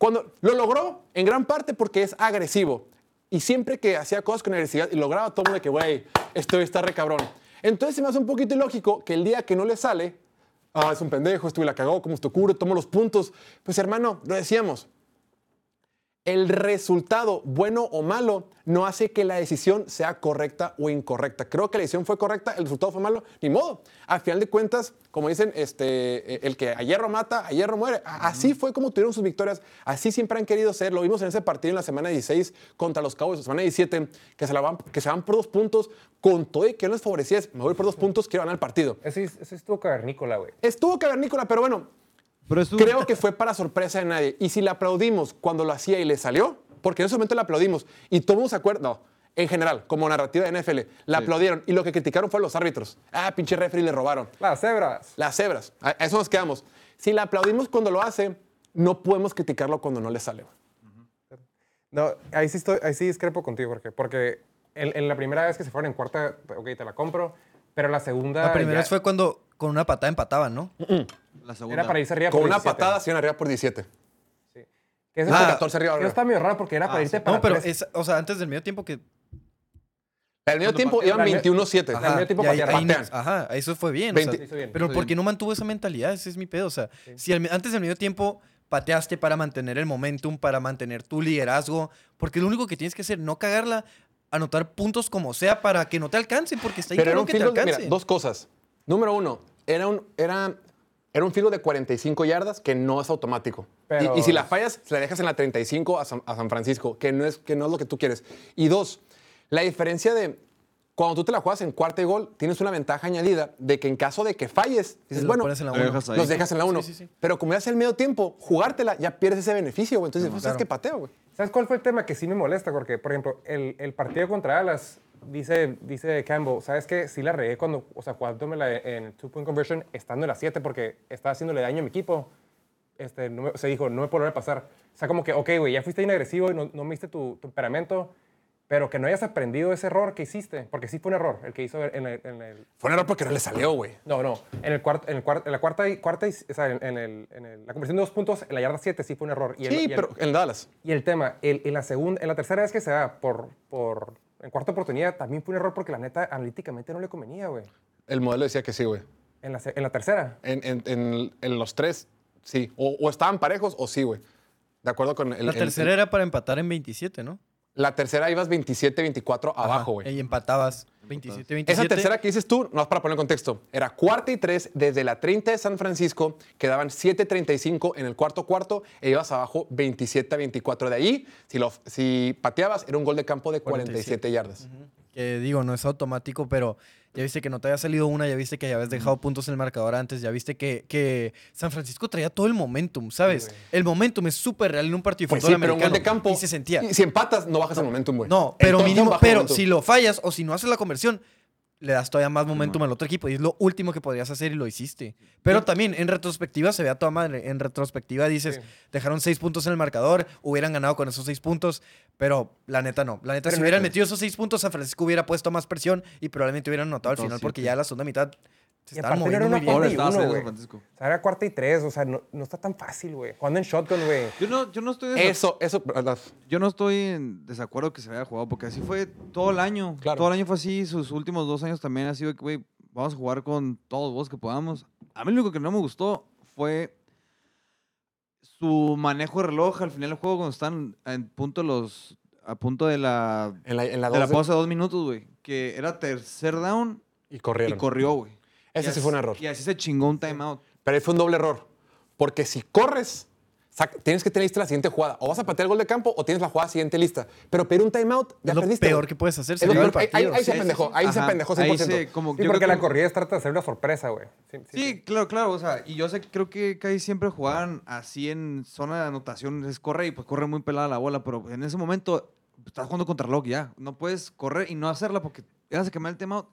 cuando lo logró en gran parte porque es agresivo. Y siempre que hacía cosas con agresividad y lograba todo de que, güey, esto está re cabrón. Entonces se me hace un poquito ilógico que el día que no le sale, ah, es un pendejo, estuve la cagó, como esto ocurre, tomo los puntos. Pues hermano, lo decíamos, el resultado, bueno o malo, no hace que la decisión sea correcta o incorrecta. Creo que la decisión fue correcta, el resultado fue malo, ni modo. A final de cuentas, como dicen, este, eh, el que a hierro mata, a hierro muere. Así fue como tuvieron sus victorias, así siempre han querido ser. Lo vimos en ese partido en la semana 16 contra los Cowboys, la semana 17, que se, la van, que se van por dos puntos, con todo y que no les favorecía, me voy por dos puntos, quiero ganar el partido. Ese, ese estuvo cavernícola, güey. Estuvo cavernícola, pero bueno, Pero Creo que fue para sorpresa de nadie. Y si le aplaudimos cuando lo hacía y le salió, porque en ese momento le aplaudimos y todo el mundo se acuerda, no, en general, como narrativa de NFL, le aplaudieron y lo que criticaron fueron los árbitros. Ah, pinche referee le robaron. Las cebras. Las cebras, a a eso nos quedamos. Si le aplaudimos cuando lo hace, no podemos criticarlo cuando no le sale. No, ahí sí, estoy, ahí sí discrepo contigo, Jorge. Porque en, en la primera vez que se fueron en cuarta, ok, te la compro. Pero la segunda. La primera ya vez fue cuando con una patada empataban, ¿no? La segunda. Era para irse arriba Con por una 17. patada se iban arriba por 17. Sí. Que ese Ah, fue- 14 arriba, que arriba. está medio raro porque era para Ah, irte sí. para No, pero es, o sea, antes del medio tiempo que. El medio tiempo iban la- 21-7. Ajá. medio tiempo y ahí- ahí- Patean. ajá, eso fue bien. o 20. sea, Hizo bien. pero Hizo ¿por qué bien. no mantuvo esa mentalidad? Ese es mi pedo. O sea, si al- antes del medio tiempo pateaste para mantener el momentum, para mantener tu liderazgo, porque lo único que tienes que hacer, no cagarla, anotar puntos como sea para que no te alcancen, porque está ahí Pero era claro un que te field goal, alcance. mira, dos cosas. Número uno, era un, era, era un goal de 45 yardas que no es automático. Pero- Y, y si la fallas, se la dejas en la 35 a San, a San Francisco, que no, es, que no es lo que tú quieres. Y dos, la diferencia de cuando tú te la juegas en cuarta y gol, tienes una ventaja añadida de que en caso de que falles, dices, bueno, los dejas en la 1. Sí, sí, sí. Pero como ya es el medio tiempo, jugártela, ya pierdes ese beneficio, güey. Entonces, pues, ¿sabes qué pateo, güey? ¿Sabes cuál fue el tema que sí me molesta? Porque, por ejemplo, el, el partido contra Dallas, dice, dice Campbell, ¿sabes qué? Sí la regué cuando, o sea, jugándomela en el two-point conversion, estando en la 7 porque estaba haciéndole daño a mi equipo. Este, no me- se dijo, no me puede volver a pasar. O sea, como que, ok, güey, ya fuiste inagresivo y no, no me diste tu, tu temperamento, pero que no hayas aprendido ese error que hiciste, porque sí fue un error el que hizo en el... en el- Fue un error porque no le salió, güey. no, no, en, el cuarto, en, el cuarto, en la cuarta y, cuarta y, o sea, en, en el, en el- la conversión de dos puntos, en la yarda 7 sí fue un error. Y Sí, y pero en Dallas. y el tema, el- en, la segunda, en la tercera vez que se da por, por en cuarta oportunidad, también fue un error porque la neta analíticamente no le convenía, güey. El modelo decía que sí, güey. En la, se- en la tercera. En, en- en- en los tres, sí. O, o estaban parejos o sí, güey. De acuerdo con el. La el- tercera era para empatar en 27, ¿no? La tercera ibas 27-24 abajo, güey. Y empatabas 27, 27. Esa tercera que dices tú, no es para poner en contexto, era cuarta y tres desde la 30 de San Francisco, quedaban 7.35 en el cuarto cuarto e ibas abajo 27 a 24. De ahí, si, lo, si pateabas, era un gol de campo de 47, yardas. Que digo, no es automático, pero ya viste que no te había salido una, ya viste que ya habías dejado puntos en el marcador antes, ya viste que, que San Francisco traía todo el momentum, ¿sabes? Sí, el momentum es súper real en un partido de Pues fútbol sí, pero americano. de campo. Y se sentía. Y si empatas, no bajas el momentum, güey. No, pero mínimo, pero si lo fallas o si no haces la conversión, le das todavía más momentum al otro equipo y es lo último que podrías hacer y lo hiciste. Pero también en retrospectiva se ve a toda madre. En retrospectiva dices, Sí. dejaron seis puntos en el marcador, hubieran ganado con esos seis puntos, pero la neta no. La neta, Pero si no- hubieran metido esos seis puntos, San Francisco hubiera puesto más presión y probablemente hubieran anotado al final porque ya la segunda mitad se Y aparte no era muy una. Ahora y uno, güey. O sea, era cuarta y tres. O sea, no, no está tan fácil, güey. Cuando en shotgun, güey. Yo no, yo no estoy Eso, eso, ¿verdad? Yo no estoy en desacuerdo que se haya jugado, porque así fue todo el año. Claro. Todo el año fue así, sus últimos dos años también ha sido que, güey, vamos a jugar con todos vos que podamos. A mí lo único que no me gustó fue su manejo de reloj al final del juego cuando están en punto los, a punto de la, En la, en la de la dos de- pausa de dos minutos, güey. Que era tercer down y y corrieron. corrió, güey. Ese Y sí fue un así- error. Y así se chingó un timeout. Pero ahí fue un doble error. Porque si corres, tienes que tener lista la siguiente jugada. O vas a patear el gol de campo o tienes la jugada siguiente lista. Pero pedir un timeout, ya Es lo perdiste. peor güey. que puedes hacer. Es Se lo acabó el peor. Ahí- ahí- partido. ahí se Sí, sí, apendejó. sí. Ahí se Ajá. apendejó Ahí 100%. se, como, Sí, yo porque creo la que- corrida es trata de hacer una sorpresa, güey. Sí, sí, Sí, claro, claro. O sea, y yo sé, creo que casi siempre jugaban así en zona de anotación. Es corre y pues corre muy pelada la bola, pero en ese momento estás jugando contra reloj ya. No puedes correr y no hacerla porque ibas a quemar el tema.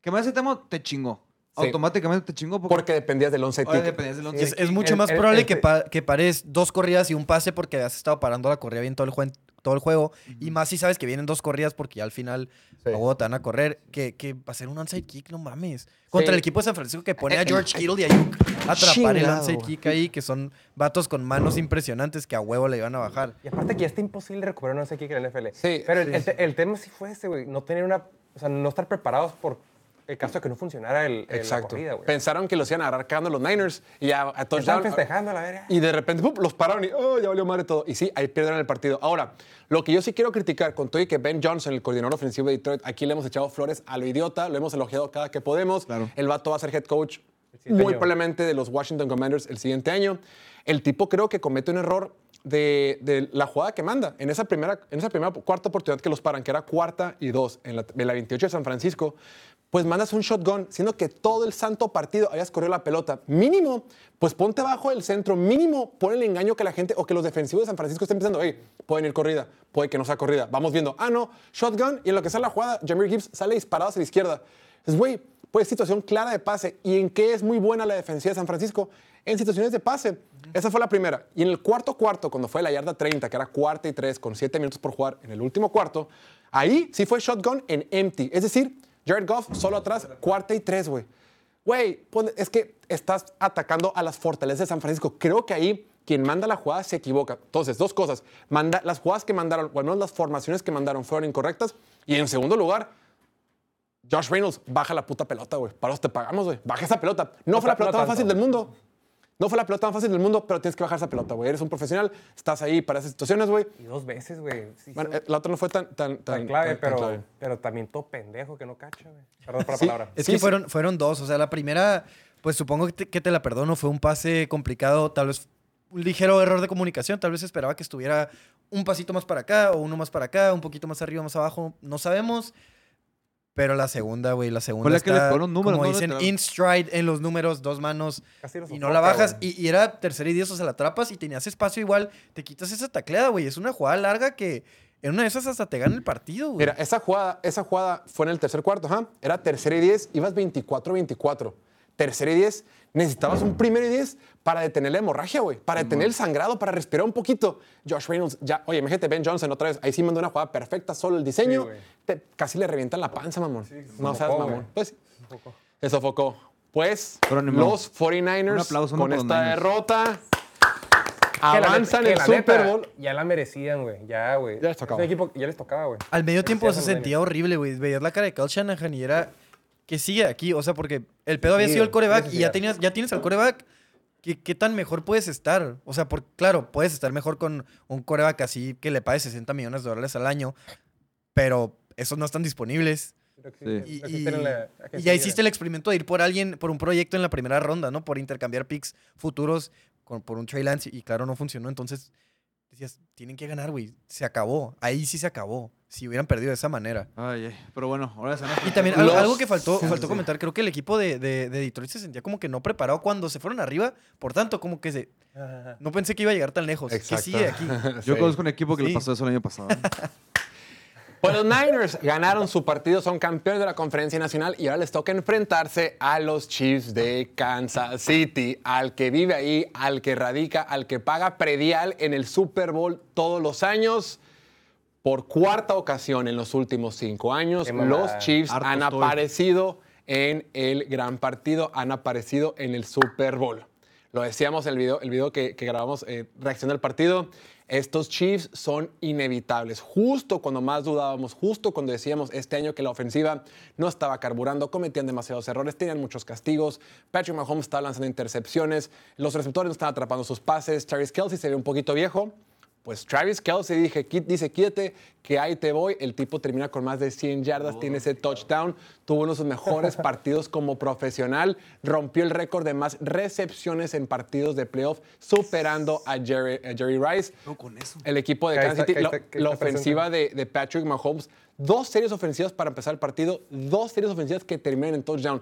Quemar ese tema te chingó. Sí. Automáticamente te chingó porque, Porque dependías del once Es, kick. es mucho el- más el- probable el- que, pa- que pares dos corridas y un pase porque has estado parando la corrida bien todo el, jue- todo el juego. Y más si sabes que vienen dos corridas porque ya al final Sí. huevo te van a correr. Que, que hacer un onside kick, no mames. Contra Sí. el equipo de San Francisco que pone a George Kittle y Ayuk a atrapar el onside kick ahí, que son vatos con manos impresionantes que a huevo le iban a bajar. Y aparte que ya está imposible recuperar un onside kick en la NFL. Sí, Pero el, el el tema sí fue ese, güey. No tener una... O sea, no estar preparados por el caso de que no funcionara el, el- la Exacto. corrida, güey. Pensaron que los iban a agarrar cagando los Niners y ya a Estaban touchdown. festejando a la verga. Y de repente ¡pum! los pararon y oh, ya valió madre todo. Y sí, ahí pierden el partido. Ahora, lo que yo sí quiero criticar con todo y que Ben Johnson, el coordinador ofensivo de Detroit, aquí le hemos echado flores a lo idiota, lo hemos elogiado cada que podemos. Claro. El vato va a ser head coach muy año. probablemente de los Washington Commanders el siguiente año. El tipo creo que comete un error de, de la jugada que manda. En esa, primera, en esa primera cuarta oportunidad que los paran, que era cuarta y dos, en la, en la 28 de San Francisco, pues mandas un shotgun, siendo que todo el santo partido habías corrido la pelota. Mínimo, pues ponte abajo del centro, mínimo pon el engaño que la gente o que los defensivos de San Francisco estén pensando, hey, pueden ir corrida, puede que no sea corrida. Vamos viendo, ah, no, shotgun, y en lo que sale la jugada, Jameer Gibbs sale disparado hacia la izquierda. Es, güey, pues situación clara de pase. ¿Y en qué es muy buena la defensiva de San Francisco? En situaciones de pase. Esa fue la primera. Y en el cuarto cuarto, cuando fue la yarda 30, que era cuarta y tres, con siete minutos por jugar en el último cuarto, ahí sí fue shotgun en empty. Es decir, Jared Goff solo atrás, cuarta y tres, güey. Güey, es que estás atacando a las fortalezas de San Francisco. Creo que ahí quien manda la jugada se equivoca. Entonces, dos cosas. Manda, las jugadas que mandaron, o al menos las formaciones que mandaron fueron incorrectas. Y en segundo lugar, Josh Reynolds, baja la puta pelota, güey. Para eso te pagamos, güey. Baja esa pelota. No, fue la ta- pelota más fácil del mundo. No fue la pelota más fácil del mundo, pero tienes que bajar esa pelota, güey. Eres un profesional, estás ahí para esas situaciones, güey. Y dos veces, güey. Sí, Bueno, sí, eh, la otra no fue tan, tan, tan, tan clave, tan- tan pero, clave. pero también todo pendejo que no cacha, güey. Perdón por la Sí. palabra. Es Sí, que sí. fueron, fueron dos. O sea, la primera, pues supongo que te, que te la perdono. Fue un pase complicado, tal vez un ligero error de comunicación. Tal vez esperaba que estuviera un pasito más para acá o uno más para acá, un poquito más arriba, más abajo. No sabemos. Pero la segunda, güey, la segunda la que le está, los números, como ¿no? dicen, in stride en los números, dos manos. Casi Y no la bajas. Y, y era tercera y diez, o sea, la atrapas y tenías espacio igual. Te quitas esa tacleada, güey. Es una jugada larga que en una de esas hasta te gana el partido, güey. Mira, esa jugada, esa jugada fue en el tercer cuarto, ajá. Era tercera y 10, ibas 24-24. Tercera y 10, necesitabas un primero y 10 para detener la hemorragia, güey. Para detener el sangrado, para respirar un poquito. Josh Reynolds, ya, oye, imagínate Ben Johnson otra vez. Ahí sí mandó una jugada perfecta, solo el diseño. Sí, te- casi le revientan la panza, mamón. se no seas sofocó, mamón. güey. Pues, poco. se sofocó. Pues, los 49ers Un aplauso, ¿no? con esta derrota avanzan el Super Bowl. Ya la merecían, güey. Ya, güey. Ya les tocaba. Equipo ya les tocaba, güey. Al medio tiempo se sentía horrible, güey. Veías la cara de Kyle Shanahan y era que sigue aquí. O sea, porque el pedo había Sí, sido el coreback y ya, tenías, ya tienes al coreback. ¿Qué, ¿Qué tan mejor puedes estar? O sea, por, claro, puedes estar mejor con un coreback así que le pague 60 millones de dólares al año, pero esos no están disponibles. Y, y- la y ya hiciste el experimento de ir por alguien, por un proyecto en la primera ronda, ¿no? Por intercambiar picks futuros con, por un Trey Lance y claro, no funcionó. Entonces decías, tienen que ganar, güey. Se acabó. Ahí sí se acabó. Si hubieran perdido de esa manera. Ay, ay. Pero bueno, ahora se Y también algo que faltó, Sí, faltó sí. comentar, creo que el equipo de, de- de Detroit se sentía como que no preparado cuando se fueron arriba. Por tanto, como que se, no pensé que iba a llegar tan lejos. Que sigue aquí. Yo Sí. conozco un equipo que Sí. le pasó eso el año pasado. Pues los Niners ganaron su partido, son campeones de la conferencia nacional y ahora les toca enfrentarse a los Chiefs de Kansas City, al que vive ahí, al que radica, al que paga predial en el Super Bowl todos los años. Por cuarta ocasión en los últimos cinco años, los Chiefs Harto han estoy. aparecido en el gran partido, han aparecido en el Super Bowl. Lo decíamos en el video, el video que, que grabamos, eh, reacción al partido. Estos Chiefs son inevitables. Justo cuando más dudábamos, justo cuando decíamos este año que la ofensiva no estaba carburando, cometían demasiados errores, tenían muchos castigos. Patrick Mahomes estaba lanzando intercepciones, los receptores no estaban atrapando sus pases. Travis Kelsey se ve un poquito viejo. Pues Travis Kelsey dije, "Qui- dice, quítate, que ahí te voy. El tipo termina con más de 100 yardas, tiene ese touchdown. Tuvo uno de sus mejores partidos como profesional. Rompió el récord de más recepciones en partidos de playoff, superando a Jerry, a Jerry Rice. No, con eso. El equipo de Kansas City, la, ofensiva de, de Patrick Mahomes, dos series ofensivas para empezar el partido, dos series ofensivas que terminan en touchdown.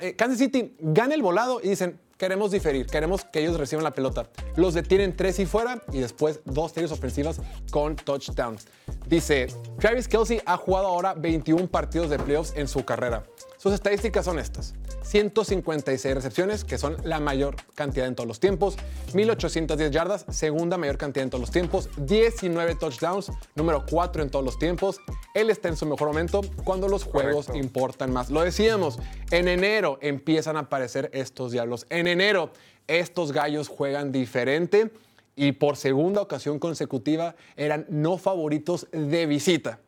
Eh, Kansas City gana el volado y dicen, queremos diferir, queremos que ellos reciban la pelota. Los detienen tres y fuera y después dos series ofensivas con touchdowns. Dice, Travis Kelsey ha jugado ahora 21 partidos de playoffs en su carrera. Sus estadísticas son estas. 156 recepciones, que son la mayor cantidad en todos los tiempos. 1810 yardas, segunda mayor cantidad en todos los tiempos. 19 touchdowns, número 4 en todos los tiempos. Él está en su mejor momento cuando los juegos Correcto. importan más. Lo decíamos, en enero empiezan a aparecer estos diablos. En enero estos gallos juegan diferente y por segunda ocasión consecutiva eran no favoritos de visita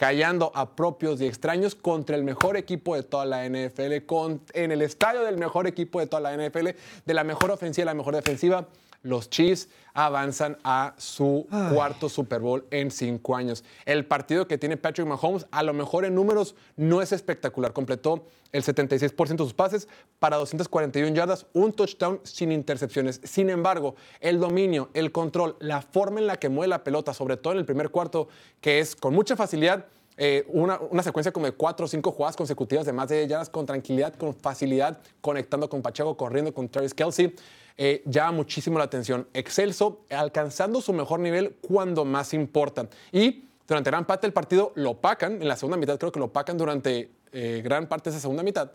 callando a propios y extraños contra el mejor equipo de toda la NFL, con- en el estadio del mejor equipo de toda la NFL, de la mejor ofensiva y la mejor defensiva. Los Chiefs avanzan a su cuarto Super Bowl en cinco años. El partido que tiene Patrick Mahomes, a lo mejor en números, no es espectacular. Completó el 76% de sus pases para 241 yardas, un touchdown sin intercepciones. Sin embargo, el dominio, el control, la forma en la que mueve la pelota, sobre todo en el primer cuarto, que es con mucha facilidad, eh, una, una secuencia como de cuatro o cinco jugadas consecutivas de más de 10 yardas con tranquilidad, con facilidad, conectando con Pacheco, corriendo con Travis Kelsey, eh, llama muchísimo la atención. Excelso, alcanzando su mejor nivel cuando más importa. Y durante gran parte del partido lo pacan, en la segunda mitad creo que lo pacan durante eh, gran parte de esa segunda mitad.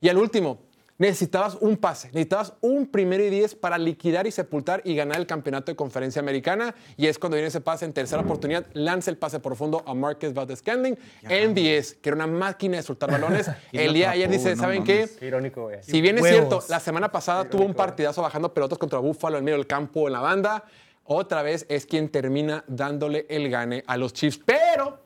Y al último, necesitabas un pase, necesitabas un primero y diez para liquidar y sepultar y ganar el campeonato de conferencia americana. Y es cuando viene ese pase en tercera oportunidad, lanza el pase profundo a Marcus Valdez Scantling. MVS, que era una máquina de soltar balones, el día de ayer dice, no ¿saben qué? Qué irónico, güey. Si bien es Huevos. cierto, la semana pasada tuvo un partidazo bajando pelotas contra Buffalo en medio del campo en la banda. Otra vez es quien termina dándole el gane a los Chiefs. Pero,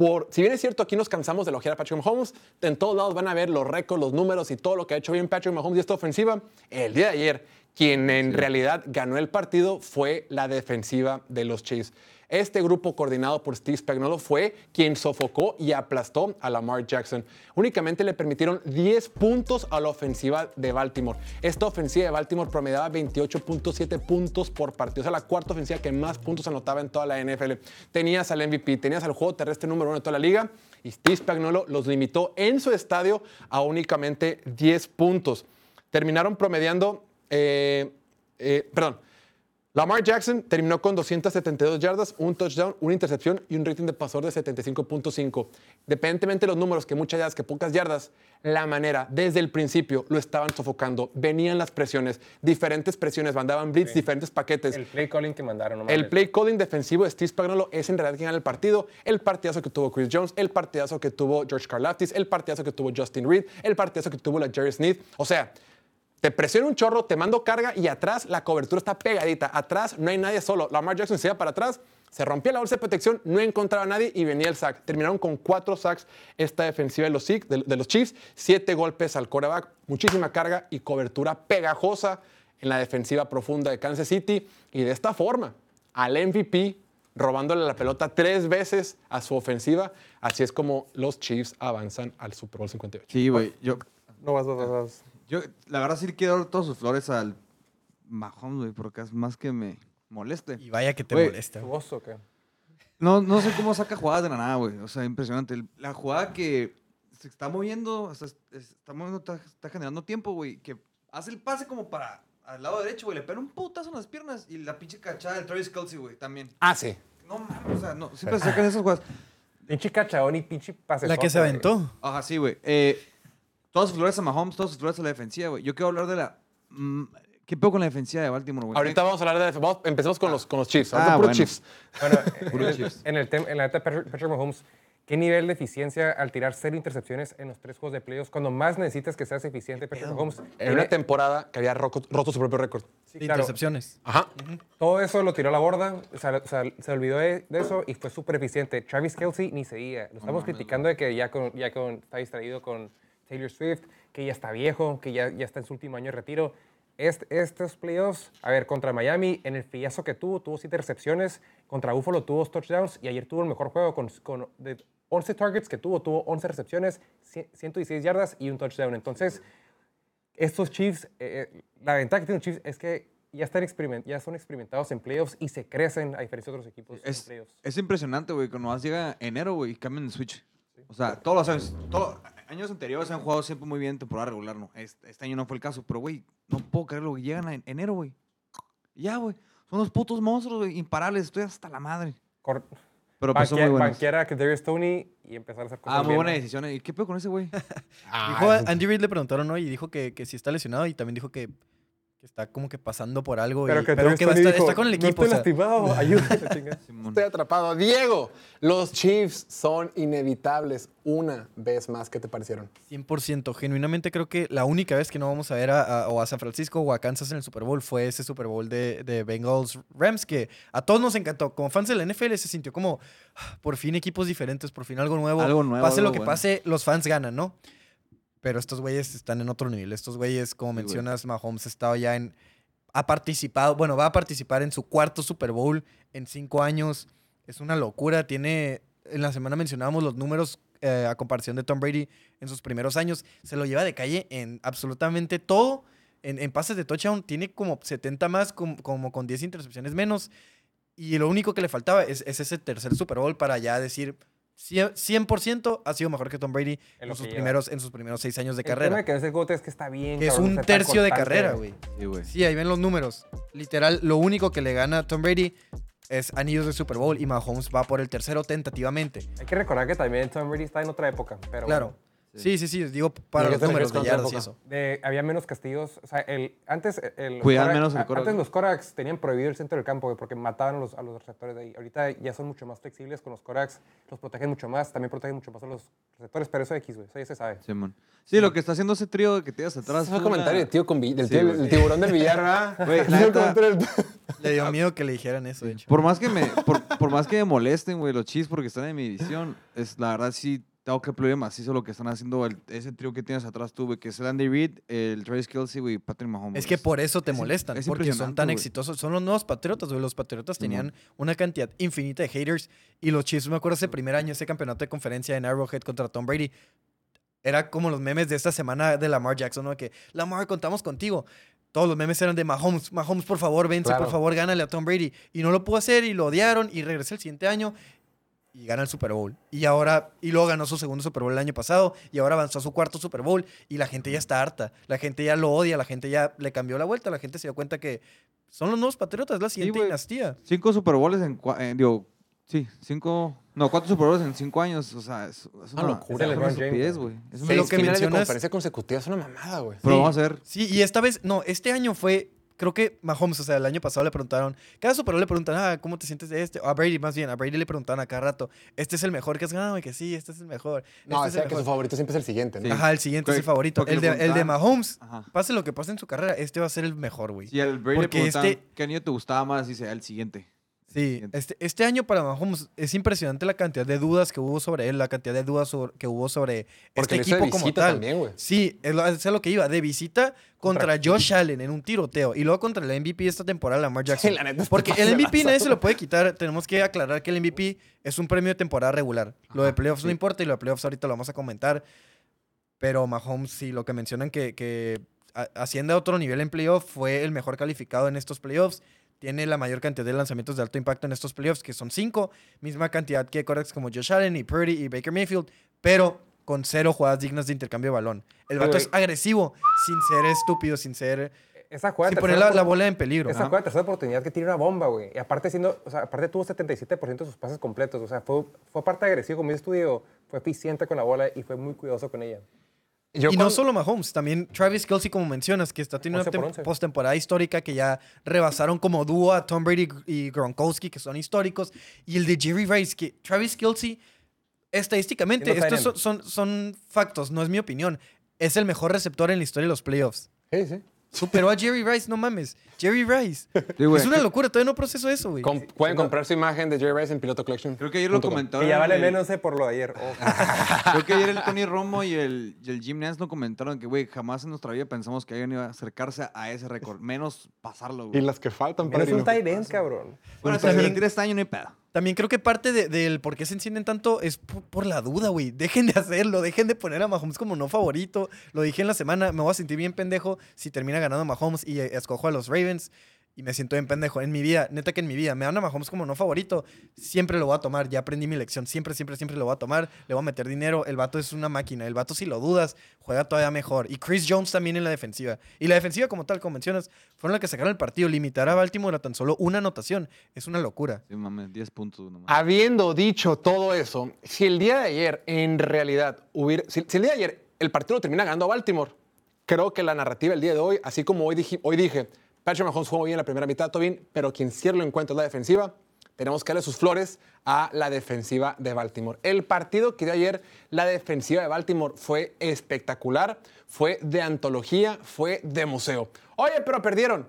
por, si bien es cierto, aquí nos cansamos de elogiar a Patrick Mahomes, en todos lados van a ver los récords, los números y todo lo que ha hecho bien Patrick Mahomes y esta ofensiva. El día de ayer, quien en realidad ganó el partido fue la defensiva de los Chiefs. Este grupo coordinado por Steve Spagnuolo fue quien sofocó y aplastó a Lamar Jackson. Únicamente le permitieron 10 puntos a la ofensiva de Baltimore. Esta ofensiva de Baltimore promediaba 28.7 puntos por partido. O sea, la cuarta ofensiva que más puntos anotaba en toda la NFL. Tenías al MVP, tenías al juego terrestre número uno de toda la liga y Steve Spagnuolo los limitó en su estadio a únicamente 10 puntos. Terminaron promediando, eh, eh, perdón, Lamar Jackson terminó con 272 yardas, un touchdown, una intercepción y un rating de pasador de 75.5. Dependientemente de los números, que muchas yardas, que pocas yardas, la manera, desde el principio, lo estaban sofocando. Venían las presiones, diferentes presiones, mandaban blitz, diferentes paquetes. El play calling que mandaron, no El play calling defensivo de Steve Spagnuolo es en realidad quien gana el partido. El partidazo que tuvo Chris Jones, el partidazo que tuvo George Karlaftis, el partidazo que tuvo Justin Reed, el partidazo que tuvo la Jerry Smith. O sea, te presiona un chorro, te mando carga y atrás la cobertura está pegadita. Atrás no hay nadie solo. Lamar Jackson se va para atrás, Se rompía la bolsa de protección, no encontraba a nadie y venía el sack. Terminaron con cuatro sacks esta defensiva de los, Chiefs- de- de los Chiefs, siete golpes al quarterback, muchísima carga y cobertura pegajosa en la defensiva profunda de Kansas City. Y de esta forma, al MVP robándole la pelota tres veces a su ofensiva. Así es como los Chiefs avanzan al Super Bowl 58. Sí, güey. Yo, No vas, vas, vas, vas. Yo, la verdad, sí le quiero dar todas sus flores al Mahomes, güey, porque es más que me moleste. Y vaya que te Güey, molesta. No, no sé cómo saca jugadas de la nada, güey. O sea, impresionante. La jugada que se está moviendo, o sea, es- es- está moviendo, está, está generando tiempo, güey. Que hace el pase como para al lado derecho, güey. Le pega un putazo en las piernas y la pinche cachada del Travis Kelsey, güey, también. Ah, sí. No mames, o sea, no, siempre se sacan esas jugadas. Pinche cachaón y pinche pase. La que se aventó. Ajá, sí, güey. Eh, todas sus flores a Mahomes, todas sus flores a la defensiva, güey. Yo quiero hablar de la. mm, ¿Qué pedo con la defensiva de Baltimore, güey? Ahorita vamos a hablar de. Vamos, empecemos con los, con los Chiefs. Ah, Ahorita puro bueno. Chiefs. Bueno, Puro en, el, Chiefs. en, el tem- en la neta, Patrick Patrick Mahomes, ¿qué nivel de eficiencia al tirar cero intercepciones en los tres juegos de playoffs? Cuando más necesitas que seas eficiente, Patrick Mahomes. En tiene- una temporada que había roco- roto su propio récord. Sí, De claro, intercepciones. Ajá. todo eso lo tiró a la borda, o sea, o sea, se olvidó de, de eso y fue súper eficiente. Travis Kelsey ni se diga. Lo estamos criticando de que ya, con, ya con, está distraído con Taylor Swift, que ya está viejo, que ya, ya está en su último año de retiro. Est- estos playoffs, a ver, contra Miami, en el fillazo que tuvo, tuvo siete recepciones, contra Buffalo tuvo dos touchdowns y ayer tuvo el mejor juego con, con de 11 targets que tuvo, tuvo 11 recepciones, 100 116 yardas y un touchdown. Entonces, estos Chiefs, eh, eh, la ventaja que tienen los Chiefs es que ya, están experiment- ya son experimentados en playoffs y se crecen a diferencia de otros equipos en Es, playoffs. es impresionante, güey. Cuando más llega enero, güey, cambian el switch. O sea, todos los años, todo- años anteriores han jugado siempre muy bien en temporada regular, ¿no? Este, este año no fue el caso, pero, güey, no puedo creerlo, güey. Llegan en enero, güey. Ya, güey. Son unos putos monstruos, güey, imparables. Estoy hasta la madre. Cor- Pero pues son banquear, muy buenos. banquear a Kadarius Tony y empezar a hacer cosas Ah, muy bien. buena decisión. ¿Y qué pedo con ese, güey? Dijo, Andy Reid le preguntaron hoy y dijo que, que sí está lesionado y también dijo que, que está como que pasando por algo. y- Pero Pero, que, que, va a estar, está con el equipo. No o sea, estoy lastimado, ayúdame. chinga". Simón. Estoy atrapado. Diego, los Chiefs son inevitables una vez más. ¿Qué te parecieron? 100%. Genuinamente creo que la única vez que no vamos a ver a, a- o a San Francisco o a Kansas en el Super Bowl fue ese Super Bowl de, de Bengals Rams que a todos nos encantó. Como fans de la NFL se sintió como ah, por fin equipos diferentes, por fin algo nuevo. Algo nuevo, Pase algo lo que bueno. pase, los fans ganan, ¿no? Pero estos güeyes están en otro nivel. Estos güeyes, como mencionas, Mahomes ha estado ya en. Ha participado, bueno, va a participar en su cuarto Super Bowl en cinco años. Es una locura. Tiene. En la semana mencionábamos los números eh, a comparación de Tom Brady en sus primeros años. Se lo lleva de calle en absolutamente todo. En, en pases de touchdown tiene como 70 más, com- como, con 10 intercepciones menos. Y lo único que le faltaba es, es ese tercer Super Bowl para ya decir 100%, 100% ha sido mejor que Tom Brady En sus, lleva. primeros, en sus primeros seis años de El carrera. de que ese gote es que está bien. Que es un tercio de carrera, güey. Sí, güey. Sí, ahí ven los números. Literal, lo único que le gana a Tom Brady es anillos de Super Bowl y Mahomes va por el tercero tentativamente. Hay que recordar que también Tom Brady está en otra época. Pero Claro. bueno. Sí, sí, sí, digo para ¿Y qué los números de yardas y eso. De- había menos castigos. O sea, el, antes, el, Cuidaban menos el Antes los Koraks tenían prohibido el centro del campo güey, porque mataban a los, a los receptores de ahí. Ahorita ya son mucho más flexibles con los Koraks. Los protegen mucho más. También protegen mucho más a los receptores. Pero eso X, güey. Eso ya se sabe. Simón. Sí, lo que está haciendo ese trío de que te ibas atrás. Fue el comentario tío con del Sí, tío- el tiburón del billar, Le dio miedo que le dijeran eso, de hecho. Por más que me, por, por más que me molesten, güey, los Chiefs porque están en mi división, es la verdad sí tengo que aplaudir macizo lo que están haciendo el- ese trío que tienes atrás tú, güey, que es el Andy Reid, el Travis Kelsey, güey, y Patrick Mahomes. Es que por eso te es molestan, es porque son tan güey. exitosos. Son los nuevos Patriotas, güey. Los Patriotas tenían una cantidad infinita de haters y los Chiefs, me acuerdo ese primer año, ese campeonato de conferencia en Arrowhead contra Tom Brady. Era como los memes de esta semana de Lamar Jackson, ¿no? Que Lamar, contamos contigo. Todos los memes eran de Mahomes, Mahomes, por favor, vence, Claro. por favor, gánale a Tom Brady. Y no lo pudo hacer y lo odiaron y regresó el siguiente año y gana el Super Bowl. Y ahora, y luego ganó su segundo Super Bowl el año pasado y ahora avanzó a su cuarto Super Bowl y la gente ya está harta. La gente ya lo odia, la gente ya le cambió la vuelta, la gente se dio cuenta que son los nuevos patriotas, es la siguiente dinastía. Cinco Super Bowls en, en- digo, sí, cinco, no, cuatro Super Bowls en cinco años, o sea, es, es una, locura, es una estupidez, güey. Es una Sí, lo que de conferencia consecutiva es una mamada, güey. Pero Sí. vamos a ver, Sí, y esta vez, no, este año fue, creo que Mahomes, o sea, el año pasado le preguntaron, cada Super Bowl le preguntan, ah, ¿cómo te sientes de este? O a Brady, más bien, a Brady le preguntaban a cada rato, ¿este es el mejor que has ganado? Y que sí, este es el mejor. No, este es decía el que su mejor". favorito siempre es el siguiente, ¿no? Sí. Ajá, el siguiente es el favorito. El le de, el de Mahomes, Ajá. pase lo que pase en su carrera, este va a ser el mejor, güey. si al Brady le Porque preguntaban este- qué anillo te gustaba más, dice, el siguiente. Sí, este, este año para Mahomes es impresionante la cantidad de dudas que hubo sobre él, la cantidad de dudas sobre- que hubo sobre Porque este hizo de equipo como tal. también. Sí, es lo, es a lo que iba, de visita contra Josh Allen en un tiroteo y luego contra el MVP esta temporada, Lamar Jackson. Sí, la neta, este Porque el MVP nadie se lo puede quitar. Tenemos que aclarar que el MVP es un premio de temporada regular. Lo de playoffs no importa y lo de playoffs ahorita lo vamos a comentar. Pero Mahomes, sí, lo que mencionan que, que asciende a otro nivel en playoff, fue el mejor calificado en estos playoffs. Tiene la mayor cantidad de lanzamientos de alto impacto en estos playoffs, que son cinco. Misma cantidad que quarterbacks como Josh Allen y Purdy y Baker Mayfield, pero con cero jugadas dignas de intercambio de balón. El vato es agresivo, sin ser estúpido, sin ser... Esa jugada Sin poner la, la bola en peligro. Esa jugada de tercera oportunidad que tiene una bomba, güey. Y aparte siendo, o sea, aparte tuvo 77% de sus pases completos. O sea, fue, fue aparte agresivo, como dices tú, Diego, fue eficiente con la bola y fue muy cuidadoso con ella. Yo y cuando- no solo Mahomes, también Travis Kelsey, como mencionas, que está teniendo 11 por una 11. tem- postemporada histórica que ya rebasaron como dúo a Tom Brady y Gronkowski, que son históricos. Y el de Jerry Rice, que Travis Kelsey, estadísticamente, estos son, son factos, no es mi opinión. Es el mejor receptor en la historia de los playoffs. Sí, sí. Superó a Jerry Rice, no mames. Jerry Rice. Sí, es una locura, todavía no proceso eso, güey. Com- pueden comprar su imagen de Jerry Rice en Piloto Collection. Creo que ayer lo comentaron. Y ya vale menos eh, por lo de ayer. Oh. Creo que ayer el Tony Romo y el, y el Jim Nance lo comentaron que, güey, jamás en nuestra vida pensamos que alguien iba a acercarse a ese récord, menos pasarlo, Y güey. las que faltan, Pero es un tight end, cabrón. Bueno, si también- se retira este año no hay pedo. También creo que parte de- del por qué se encienden tanto es por, por la duda, güey. Dejen de hacerlo, dejen de poner a Mahomes como no favorito. Lo dije en la semana, me voy a sentir bien pendejo si termina ganando Mahomes y eh, escojo a los Ravens. Y me siento bien pendejo. En mi vida, neta que en mi vida, me dan a Mahomes como no favorito. Siempre lo voy a tomar. Ya aprendí mi lección. Siempre, siempre, siempre lo voy a tomar. Le voy a meter dinero. El vato es una máquina. El vato, si lo dudas, juega todavía mejor. Y Chris Jones también en la defensiva. Y la defensiva, como tal, como mencionas, fueron las que sacaron el partido. Limitar a Baltimore a tan solo una anotación es una locura. Sí, mames, 10 puntos nomás. Habiendo dicho todo eso, si el día de ayer en realidad hubiera. Si, si el día de ayer el partido lo termina ganando a Baltimore, creo que la narrativa el día de hoy, así como hoy dije, hoy dije Patrick Mahomes jugó bien en la primera mitad, todo bien, pero quien cierra el encuentro es la defensiva. Tenemos que darle sus flores a la defensiva de Baltimore. El partido que dio ayer la defensiva de Baltimore fue espectacular, fue de antología, fue de museo. Oye, pero perdieron.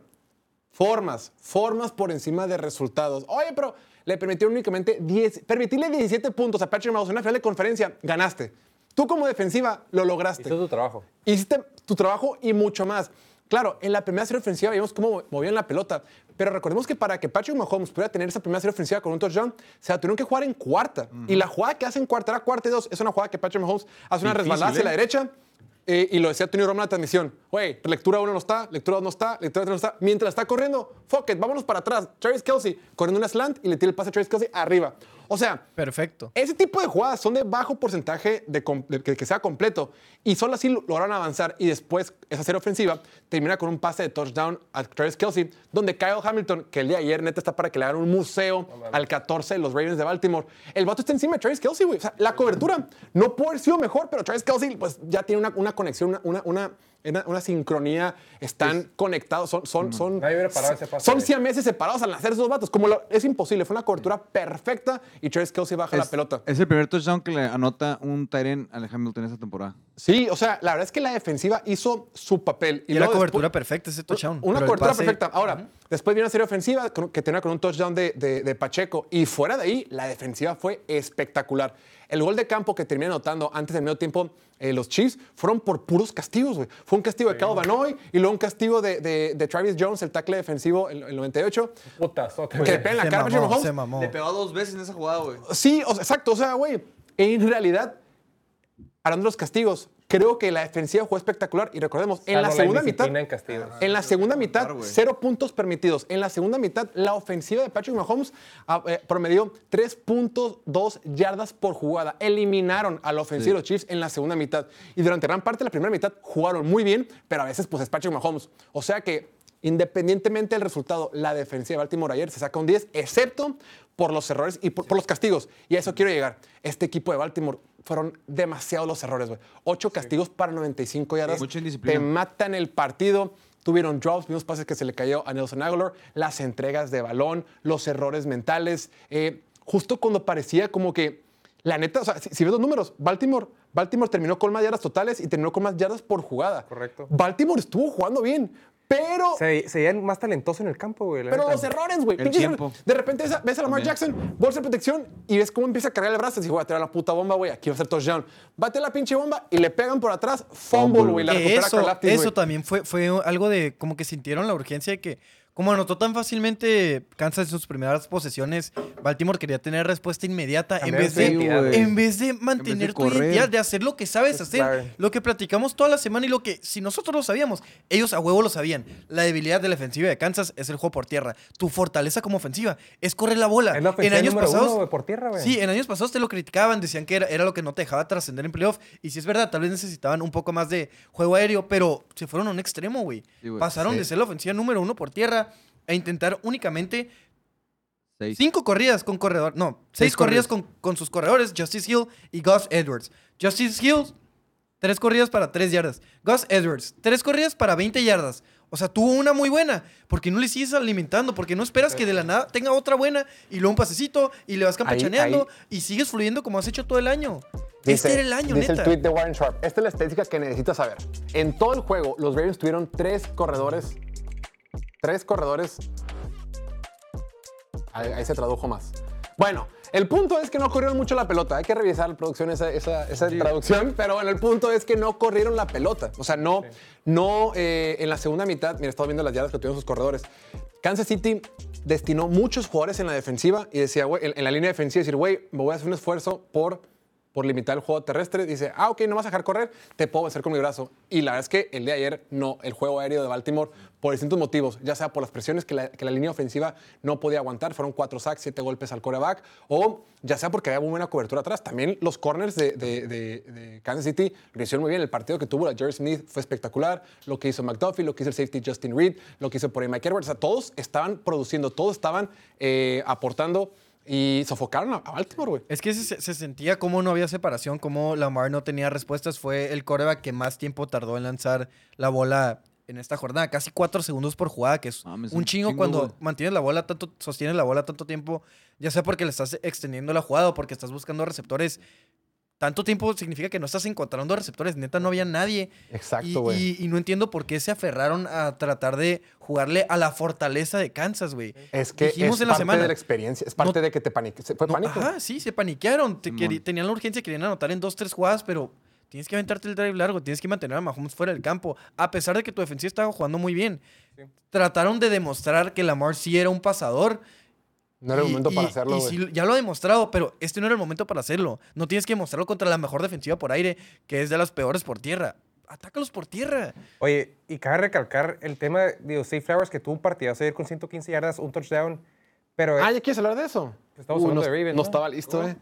Formas, formas por encima de resultados. Oye, pero le permitieron únicamente 10, permitirle 17 puntos a Patrick Mahomes en una final de conferencia, ganaste. Tú como defensiva lo lograste. Hizo tu trabajo. Hiciste tu trabajo y mucho más. Claro, en la primera serie ofensiva vimos cómo movían la pelota, pero recordemos que para que Patrick Mahomes pudiera tener esa primera serie ofensiva con un touchdown, se la tuvieron que jugar en cuarta. Y la jugada que hace en cuarta era cuarta y dos. Es una jugada que Patrick Mahomes hace una resbalada hacia ¿eh? la derecha. eh, y lo decía Tony Romo en la transmisión. Oye, lectura 1 no está, lectura 2 no está, lectura 3 no está. Mientras está corriendo, fuck it, vámonos para atrás. Travis Kelsey corriendo una slant y le tira el pase a Travis Kelsey arriba. O sea, Perfecto. ese tipo de jugadas son de bajo porcentaje de, que, que sea completo y solo así lo- lograron avanzar y después esa serie ofensiva termina con un pase de touchdown a Travis Kelsey donde Kyle Hamilton, que el día de ayer neta está para que le hagan un museo al 14 de los Ravens de Baltimore, el vato está encima de Travis Kelsey, güey. O sea, la cobertura no puede haber sido mejor, pero Travis Kelsey pues ya tiene una, una conexión, una, una, una, una- una sincronía, están conectados, son, son, son, son güey. siameses separados al nacer esos vatos. Como lo- es imposible, fue una cobertura perfecta y Travis Kelsey baja la pelota. Es el primer touchdown que le anota un Tyren a Hamilton esta temporada. Sí, o sea, la verdad es que la defensiva hizo su papel. Y, la luego cobertura después- perfecta ese touchdown. Una cobertura pase- perfecta. Ahora, después viene una serie ofensiva que tenía con un touchdown de, de- de Pacheco. Y fuera de ahí, la defensiva fue espectacular. El gol de campo que terminé anotando antes del medio tiempo eh, los Chiefs fueron por puros castigos, güey. Fue un castigo de Cal Vanoy y luego un castigo de, de- de Travis Jones, el tackle defensivo, el, el 98. Putazote. Que le güey. pegan la Se cara mamó, Mahomes. se mamó. pegó dos veces en esa jugada, güey. Sí, o sea, exacto. O sea, güey, en realidad, hablando de los castigos, creo que la defensiva jugó espectacular. Y recordemos, en la segunda mitad. indisciplina en. En la segunda mitad, cero puntos permitidos. En la segunda mitad, la ofensiva de Patrick Mahomes ah, eh, promedió 3.2 yardas por jugada. Eliminaron a la ofensiva de los Chiefs en la segunda mitad. Y durante gran parte de la primera mitad jugaron muy bien, pero a veces pues es Patrick Mahomes. O sea que independientemente del resultado, la defensiva de Baltimore ayer se saca un 10, excepto por los errores y por, por los castigos. Y a eso quiero llegar. Este equipo de Baltimore fueron demasiados los errores, güey. Ocho castigos para 95 yardas. Mucha indisciplina. Te matan el partido. Tuvieron drops, vimos pases que se le cayó a Nelson Aguilar, las entregas de balón, los errores mentales. eh, justo cuando parecía como que, la neta, o sea, si, si ves los números, Baltimore, Baltimore terminó con más yardas totales y terminó con más yardas por jugada. Correcto. Baltimore estuvo jugando bien, Pero, Se, se veían más talentosos en el campo, güey. pero neta. los errores, güey. De repente ves a, ves a Lamar También. Jackson, bolsa de protección, y ves cómo empieza a cargar el brazo. Y dice, voy a tirar la puta bomba, güey. Aquí va a ser touchdown. Bate la pinche bomba y le pegan por atrás. Fumble, güey. La recupera eso, Karlaftis, eso también fue, fue algo de como que sintieron la urgencia de que, como anotó tan fácilmente Kansas en sus primeras posesiones, Baltimore quería tener respuesta inmediata en vez, de, en vez de mantener tu identidad, de hacer lo que sabes hacer, claro. lo que platicamos toda la semana y lo que, si nosotros lo sabíamos, ellos a huevo lo sabían. La debilidad de la ofensiva de Kansas es el juego por tierra. Tu fortaleza como ofensiva es correr la bola. Es la en ofensiva años número pasados, uno, por tierra, güey. Sí, en años pasados te lo criticaban, decían que era, era lo que no te dejaba trascender en playoff. Y si es verdad, tal vez necesitaban un poco más de juego aéreo, pero se fueron a un extremo, güey. Sí. Pasaron Sí. de ser la ofensiva número uno por tierra a intentar únicamente Seis. cinco corridas con corredor. No, seis, Seis corridas corridas. con, con sus corredores, Justice Hill y Gus Edwards. Justice Hill, tres corridas para tres yardas. Gus Edwards, tres corridas para 20 yardas. O sea, tuvo una muy buena. ¿Por qué no le sigues alimentando? Porque no esperas que de la nada tenga otra buena y luego un pasecito y le vas campechaneando y sigues fluyendo como has hecho todo el año. este era el año, dice neta. el tweet de Warren Sharp. Esta es la estadística que necesitas saber. En todo el juego, los Ravens tuvieron tres corredores. Tres corredores. Ahí, ahí se tradujo más. Bueno, el punto es que no corrieron mucho la pelota. Hay que revisar la producción, esa, esa, esa traducción. Pero bueno, el punto es que no corrieron la pelota. O sea, no, no eh, en la segunda mitad. Mira, estaba viendo las yardas que tuvieron sus corredores. Kansas City destinó muchos jugadores en la defensiva y decía, güey, en, en la línea defensiva, decir, güey, me voy a hacer un esfuerzo por por limitar el juego terrestre, dice, ah, ok, no vas a dejar correr, te puedo vencer con mi brazo. Y la verdad es que el de ayer, no, el juego aéreo de Baltimore, por distintos motivos, ya sea por las presiones que la, que la línea ofensiva no podía aguantar, fueron cuatro sacks, siete golpes al coreback, o ya sea porque había muy buena cobertura atrás. También los corners de, de- de- Kansas City lo muy bien. El partido que tuvo la Jerry Smith fue espectacular. Lo que hizo McDuffie, lo que hizo el safety Justin Reed, lo que hizo por ahí Mike Edwards. O sea, todos estaban produciendo, todos estaban eh, aportando y sofocaron a, Baltimore, güey. Es que se, se sentía como no había separación, como Lamar no tenía respuestas. Fue el coreback que más tiempo tardó en lanzar la bola en esta jornada. Casi cuatro segundos por jugada, que es Mames, un chingo chingo, cuando güey. mantienes la bola tanto, sostienes la bola tanto tiempo, ya sea porque le estás extendiendo la jugada o porque estás buscando receptores. Tanto tiempo significa que no estás encontrando receptores. Neta, no había nadie. Exacto, Y- güey. Y, y no entiendo por qué se aferraron a tratar de jugarle a la fortaleza de Kansas, güey. Es que Dijimos es en la parte semana. de la experiencia, es parte No- de que te paniques. Fue No, pánico. Ajá, sí, se paniquearon. Te tenían la urgencia, querían anotar en dos, tres jugadas, pero tienes que aventarte el drive largo, tienes que mantener a Mahomes fuera del campo, a pesar de que tu defensiva estaba jugando muy bien. Trataron de demostrar que Lamar sí era un pasador. No era el momento y- para hacerlo, y güey. sí, ya lo ha demostrado, pero este no era el momento para hacerlo. No tienes que demostrarlo contra la mejor defensiva por aire, que es de las peores por tierra. Atácalos por tierra. Oye, y cabe recalcar el tema de Safe Flowers, que tuvo un partidazo ayer con 115 yardas, un touchdown, pero Ah, ¿ya quieres hablar de eso? Estamos hablando no, de Ravens, No ¿no? estaba listo, eh.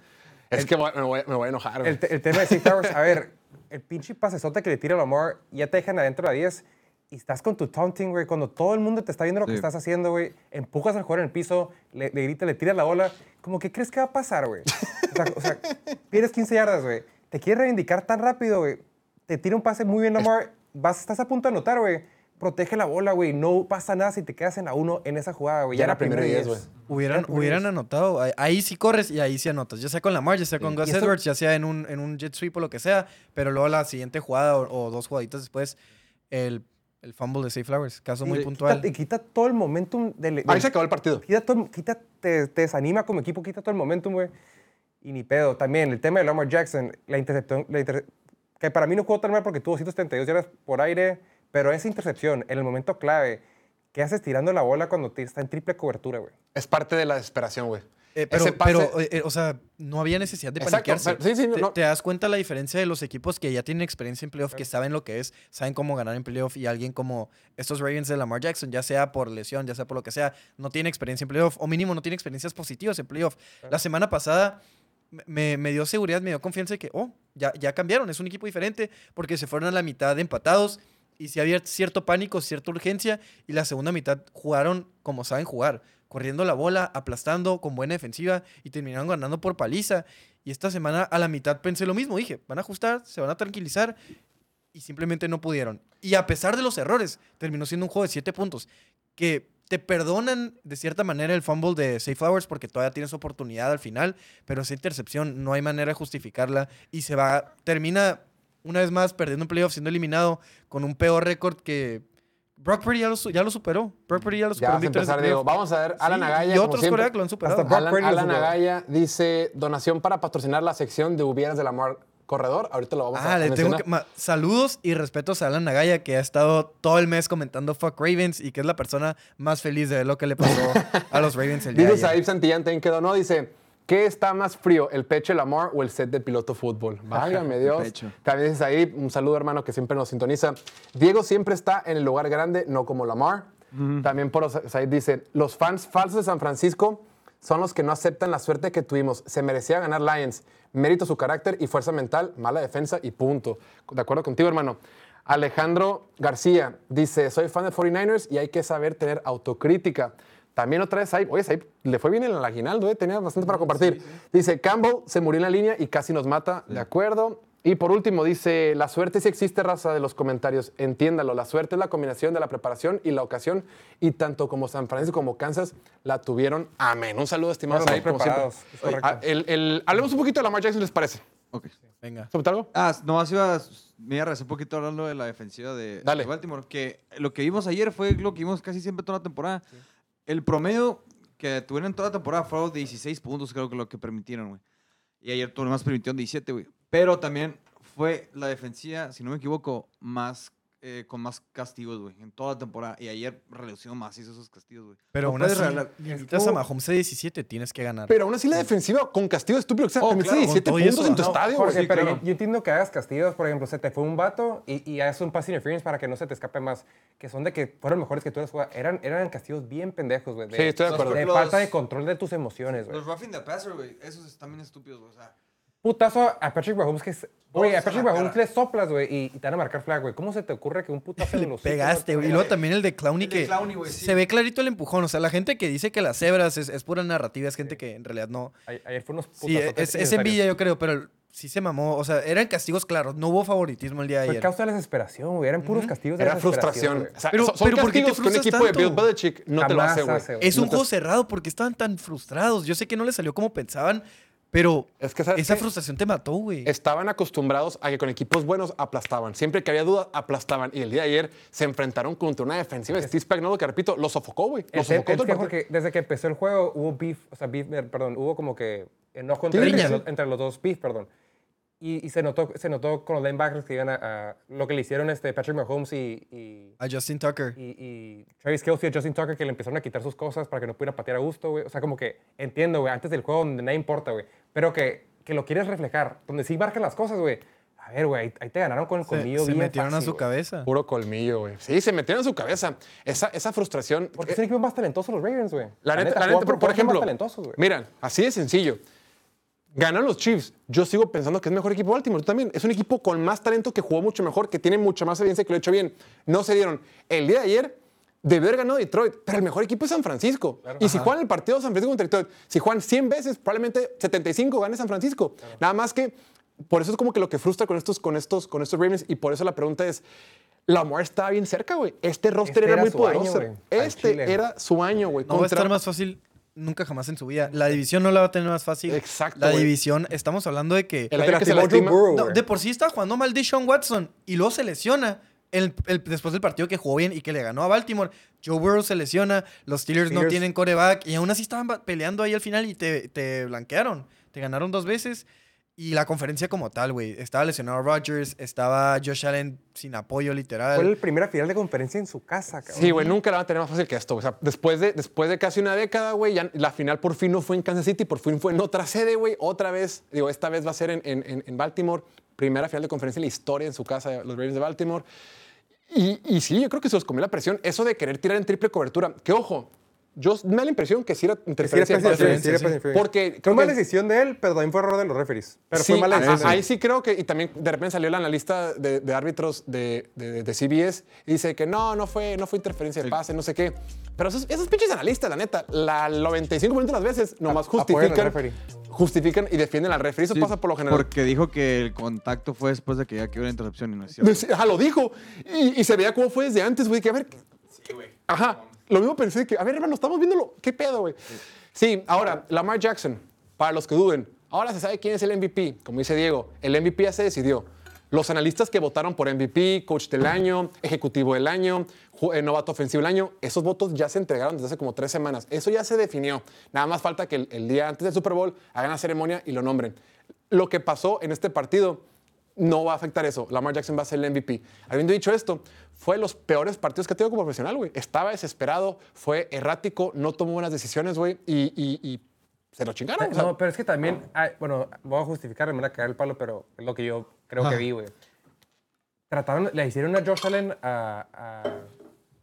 Es que voy- me, voy, me voy a enojar, el, el tema de Safe Flowers, a ver, el pinche pasesote que le tira a Lamar, ya te dejan adentro a 10 y estás con tu taunting, güey, cuando todo el mundo te está viendo lo que Sí. estás haciendo, güey, empujas al jugador en el piso, le, le gritas, le tiras la bola, como que crees que va a pasar, güey. O sea, o sea, pierdes 15 yardas, güey. Te quieres reivindicar tan rápido, güey. Te tira un pase muy bien Lamar, vas, estás a punto de anotar, güey. Protege la bola, güey. No pasa nada si te quedas en a uno en esa jugada, güey. Ya era primero y diez, güey. Hubieran, hubieran pues. anotado. Ahí, sí corres y ahí sí anotas. Ya sea con Lamar, ya sea con Gus Y esto- Edwards, ya sea en un, en un jet sweep o lo que sea. Pero luego la siguiente jugada o, o dos jugaditas después, el, el fumble de Safe Flowers. Caso muy Y puntual. Quita, y quita todo el momentum del. Ahí del- se acabó el partido. quita todo- quita- te, te desanima como equipo, quita todo el momentum, güey. Y ni pedo. También el tema de Lamar Jackson, la intercepción, la inter- que para mí no jugó tan mal porque tuvo 172 yardas por aire, pero esa intercepción en el momento clave, ¿qué haces tirando la bola cuando te- está en triple cobertura, güey? Es parte de la desesperación, güey. Eh, pero, Ese pase- pero, eh, eh, o sea, no había necesidad de Exacto, paniquearse. pero- sí, sí, te, no. te das cuenta la diferencia de los equipos que ya tienen experiencia en playoff, que saben lo que es, saben cómo ganar en playoff, y alguien como estos Ravens de Lamar Jackson, ya sea por lesión, ya sea por lo que sea, no tiene experiencia en playoff, o mínimo no tiene experiencias positivas en playoff. La semana pasada me, me dio seguridad, me dio confianza de que, oh, ya, ya cambiaron, es un equipo diferente, porque se fueron a la mitad empatados, y si había cierto pánico, cierta urgencia, y la segunda mitad jugaron como saben jugar, corriendo la bola, aplastando, con buena defensiva, y terminaron ganando por paliza. Y esta semana a la mitad pensé lo mismo, dije, van a ajustar, se van a tranquilizar, y simplemente no pudieron. Y a pesar de los errores, terminó siendo un juego de siete puntos, que te perdonan de cierta manera el fumble de Safe Flowers porque todavía tienes oportunidad al final, pero esa intercepción no hay manera de justificarla y se va, termina una vez más perdiendo un playoff, siendo eliminado con un peor récord que Brock Purdy ya lo, ya lo superó. Brock Purdy ya lo Ya superó vas a empezar. Vamos a ver, Alan Sí, Agaya. Y otros corebacks lo han superado. Hasta Brock Alan, Alan. Agaya dice donación para patrocinar la sección de hubieras de la Mar corredor. Ahorita lo vamos a Ah, le tengo mencionar. que, ma- saludos y respetos a Alan Nagaya, que ha estado todo el mes comentando Fuck Ravens y que es la persona más feliz de lo que le pasó a los Ravens el día Dice. Saib Santillán, también quedó, ¿no? Dice, ¿qué está más frío, el pecho de Lamar o el set de piloto fútbol? Válgame Dios. También dice Saib, un saludo hermano que siempre nos sintoniza. Diego siempre está en el lugar grande, no como Lamar. También por Saib dice, los fans falsos de San Francisco son los que no aceptan la suerte que tuvimos. Se merecía ganar Lions. Mérito su carácter y fuerza mental, mala defensa y punto. De acuerdo contigo, hermano. Alejandro García dice, soy fan de 49ers y hay que saber tener autocrítica. También otra vez Saib, oye, Saib le fue bien en el aguinaldo, ¿eh? tenía bastante para compartir. Dice, Campbell se murió en la línea y casi nos mata, de acuerdo. Y por último dice, la suerte sí existe, raza de los comentarios, entiéndalo, la suerte es la combinación de la preparación y la ocasión y tanto como San Francisco como Kansas la tuvieron. Amén. Un saludo, estimado Fueron Saib, como siempre. preparados, Oye, el- el- hablemos un poquito de Lamar Jackson, ¿les parece? Ok. Venga. ¿Sobre algo? Ah, nomás iba a, me iba a regresar un poquito hablando de la defensiva de, Dale. de Baltimore, que lo que vimos ayer fue lo que vimos casi siempre toda la temporada. El promedio que tuvieron toda la temporada fueron 16 puntos, creo que lo que permitieron, güey. Y ayer todo más permitieron 17, güey. Pero también fue la defensiva, si no me equivoco, más eh, con más castigos, güey, en toda la temporada. Y ayer redució más esos castigos, güey. Pero No aún así, regalar- necesitas a Mahomes de 17, tienes que ganar. Pero aún así la defensiva con castigo estúpido, exacto, Oh, también claro, 17 con todo y puntos eso, en tu no, estadio, Jorge, güey. pero claro. yo, yo entiendo que hagas castigos, por ejemplo, se te fue un vato y, y haces un pass interference para que no se te escape más, que son de que fueron mejores que tú eras jugada. Eran, eran castigos bien pendejos, güey. Sí, estoy de acuerdo. De Los- falta de control de tus emociones, güey. Los roughing the passer, güey, esos están bien estúpidos, güey. O sea, Putazo a Patrick Mahomes que... es- Güey, a Patrick Mahomes cara. le soplas, güey, y, y te van a marcar flag, güey. ¿Cómo se te ocurre que un putazo Le los pegaste, güey. Y luego también el de de que sí. se ve clarito el empujón. O sea, la gente que dice que las cebras es, es pura narrativa, es gente que en realidad no. Ayer, fue unos Sí, putazos es, es envidia, yo creo, pero sí se mamó. O sea, eran castigos claros. No hubo favoritismo el día de Fue ayer. causa de la desesperación, güey. Eran puros castigos de Era desesperación, frustración. O sea, Pero- son pero ¿por qué te que un frustras equipo de Bill tanto? Belichick no te lo hace, güey. hace, güey. Es un No te- juego cerrado porque estaban tan frustrados. Yo sé que no les salió como pensaban, pero Es que, ¿sabes esa qué? frustración te mató, güey. Estaban acostumbrados a que con equipos buenos aplastaban. Siempre que había duda, aplastaban. Y el día de ayer se enfrentaron contra una defensiva de Steve Spagnuolo que, repito, lo sofocó, güey. Lo sofocó es todo que. Jorge, desde que empezó el juego hubo beef, o sea, beef, eh, perdón, hubo como que enojo entre, entre, los, entre los dos, beef, perdón. Y, y se, notó, se notó con los linebackers que iban a, a- lo que le hicieron este Patrick Mahomes y, y, A Justin Tucker. y, y Travis Kelsey y Justin Tucker que le empezaron a quitar sus cosas para que no pudiera patear a gusto, güey. O sea, como que entiendo, güey, antes del juego donde nada importa, güey. Pero que, que lo quieres reflejar, donde sí marcan las cosas, güey. A ver, güey, ahí, te ganaron con el Se, colmillo se bien metieron a su güey. cabeza. Puro colmillo, güey. Sí, se metieron en su cabeza. Esa, esa frustración. Porque es el equipo más talentoso los Ravens, güey. La neta, la neta, por, por ejemplo, más talentosos, güey. mira, así de sencillo. Ganan los Chiefs. Yo sigo pensando que es mejor equipo Baltimore. Tú también. Es un equipo con más talento que jugó mucho mejor, que tiene mucha más evidencia que lo ha hecho bien. No se dieron. El día de ayer debió haber ganado Detroit, pero el mejor equipo es San Francisco. Y si juegan el partido de San Francisco contra Detroit, si juegan 100 veces, probablemente 75 gane San Francisco. Nada más que por eso es como que lo que frustra con estos, con estos, con estos Ravens y por eso la pregunta es. Lamar estaba bien cerca, güey. Este roster Este era, era muy año, poderoso. al este chile. era su año, güey. No va a estar más fácil nunca jamás en su vida. La división no la va a tener más fácil. Exacto, La división, estamos hablando de que... El año que se No, de por sí está jugando mal Deshaun Watson y luego se lesiona. El, el- después del partido que jugó bien y que le ganó a Baltimore, Joe Burrow se lesiona, los Steelers, no tienen coreback y aún así estaban ba- peleando ahí al final y te, te blanquearon. Te ganaron dos veces. Y la conferencia como tal, güey. Estaba lesionado Rodgers, estaba Josh Allen sin apoyo literal. Fue la primera final de conferencia en su casa, cabrón. Sí, güey, nunca la van a tener más fácil que esto. O sea, después de, después de casi una década, güey, ya la final por fin no fue en Kansas City, por fin fue en otra sede, güey. Otra vez, digo, esta vez va a ser en- en- en Baltimore. Primera final de conferencia en la historia en su casa, los Ravens de Baltimore. Y, y sí, yo creo que se los comió la presión. Eso de querer tirar en triple cobertura. Que ojo, yo me da la impresión que sí era interferencia. de Sí, era sí. Porque Fue mala que- decisión de él, pero también fue error de los referees. Pero sí, fue mala a- decisión. ahí sí creo que, y también de repente salió el analista de, de árbitros de, de- de CBS y dice que no, no fue, no fue interferencia de pase, no sé qué. Pero esos, esos pinches analistas, la neta, la 95% de las veces nomás A- justifican, referee. justifican y defienden al referee. Eso Sí, pasa por lo general. Porque dijo que el contacto fue después de que ya quedó la intercepción y no es cierto. Sí, Ajá, lo dijo. Y, y se veía cómo fue desde antes, güey. Que a ver. Ajá. Lo mismo pensé que, a ver, hermano, estamos viéndolo. ¿Qué pedo, güey? Sí, ahora, Lamar Jackson, para los que duden, ahora se sabe quién es el MVP. Como dice Diego, el MVP ya se decidió. Los analistas que votaron por MVP, coach del año, ejecutivo del año, eh, novato ofensivo del año, esos votos ya se entregaron desde hace como tres semanas. Eso ya se definió. Nada más falta que el, el día antes del Super Bowl hagan la ceremonia y lo nombren. Lo que pasó en este partido no va a afectar eso. Lamar Jackson va a ser el MVP. Habiendo dicho esto, fue de los peores partidos que ha tenido como profesional, güey. Estaba desesperado, fue errático, no tomó buenas decisiones, güey, y, y- y se lo chingaron. o sea, No, pero es que también, hay- bueno, voy a justificar, me van a caer el palo, pero es lo que yo creo que vi, güey. Trataron, le hicieron a Josh Allen a, a-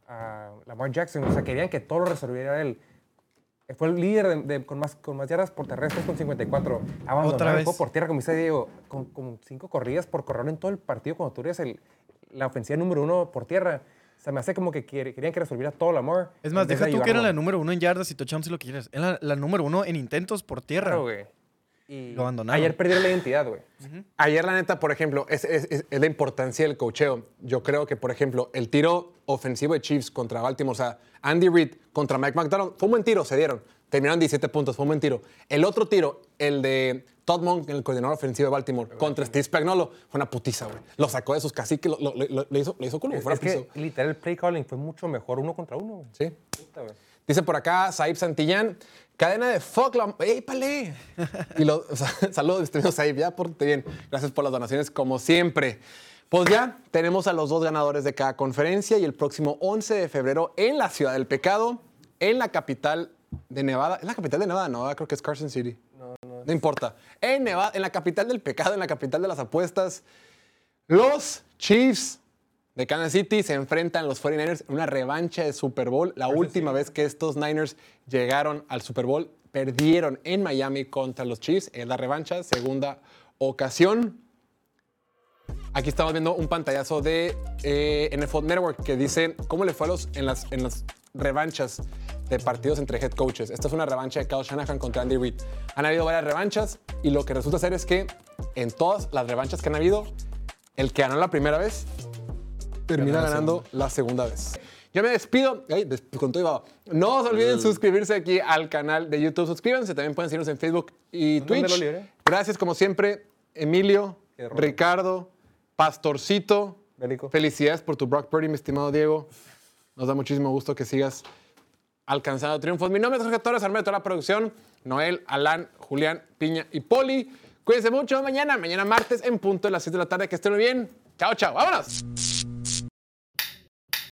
a Lamar Jackson, o sea, querían que todo lo resolviera él. Fue el líder de- de- con, más, con más yardas por terrestres con 54. Abandonaron Otra el vez. juego por tierra, como dice Diego, con, con cinco corridas por correr en todo el partido cuando tú eres el, la ofensiva número uno por tierra. Se me hace como que quiere- querían que resolviera todo Lamar. Es más, deja de tú que era la número uno en yardas y touchdowns si lo quieres. Era la, la número uno en intentos por tierra. Claro, güey. Y Lo abandonaron. Ayer perdieron la identidad, güey. Ayer, la neta, por ejemplo, es, es- es- es la importancia del cocheo. Yo creo que, por ejemplo, el tiro ofensivo de Chiefs contra Baltimore, o sea, Andy Reid contra Mike McDonald, fue un buen tiro, se dieron. Terminaron 17 puntos, fue un buen tiro. El otro tiro, el de Todd Monk, el coordinador ofensivo de Baltimore, contra Steve Spagnuolo, fue una putiza, güey. Lo sacó de sus caciques, lo, lo- lo- hizo, le hizo Es, fuera piso. que literal el play calling fue mucho mejor uno contra uno, güey. Sí. Puta, güey. Dice por acá Saib Santillán, cadena de fuck la... ¡Ey, pale! Y lo, o sea, saludos, distinguido Saib, ya, pórtate bien. Gracias por las donaciones, como siempre. Pues ya tenemos a los dos ganadores de cada conferencia y el próximo 11 de febrero en la Ciudad del Pecado, en la capital de Nevada. ¿Es la capital de Nevada? No, creo que es Carson City. No, no. No importa. En Nevada, en la capital del pecado, en la capital de las apuestas, los Chiefs de Kansas City se enfrentan los 49ers en una revancha de Super Bowl. La última vez que estos Niners llegaron al Super Bowl, perdieron en Miami contra los Chiefs. Es la revancha, segunda ocasión. Aquí estamos viendo un pantallazo de eh, NFL Network que dice cómo le fue a los, en, las, en las revanchas de partidos entre head coaches. Esta es una revancha de Kyle Shanahan contra Andy Reid. Han habido varias revanchas y lo que resulta ser es que en todas las revanchas que han habido, el que ganó la primera vez termina ganando la segunda vez. Yo me despido. Ay, con todo. No se olviden suscribirse aquí al canal de YouTube. Suscríbanse. También pueden seguirnos en Facebook y ¿Dónde lo Twitch. Gracias, como siempre, Emilio. Ricardo, Pastorcito. Bélico. Felicidades por tu Brock Purdy, mi estimado Diego. Nos da muchísimo gusto que sigas alcanzando triunfos. Mi nombre es Jorge Torres, armé de toda la producción. Noel, Alan, Julián, Piña y Poli. Cuídense mucho mañana, mañana martes en punto de las 7 de la tarde. Que estén muy bien. Chao, chao. Vámonos.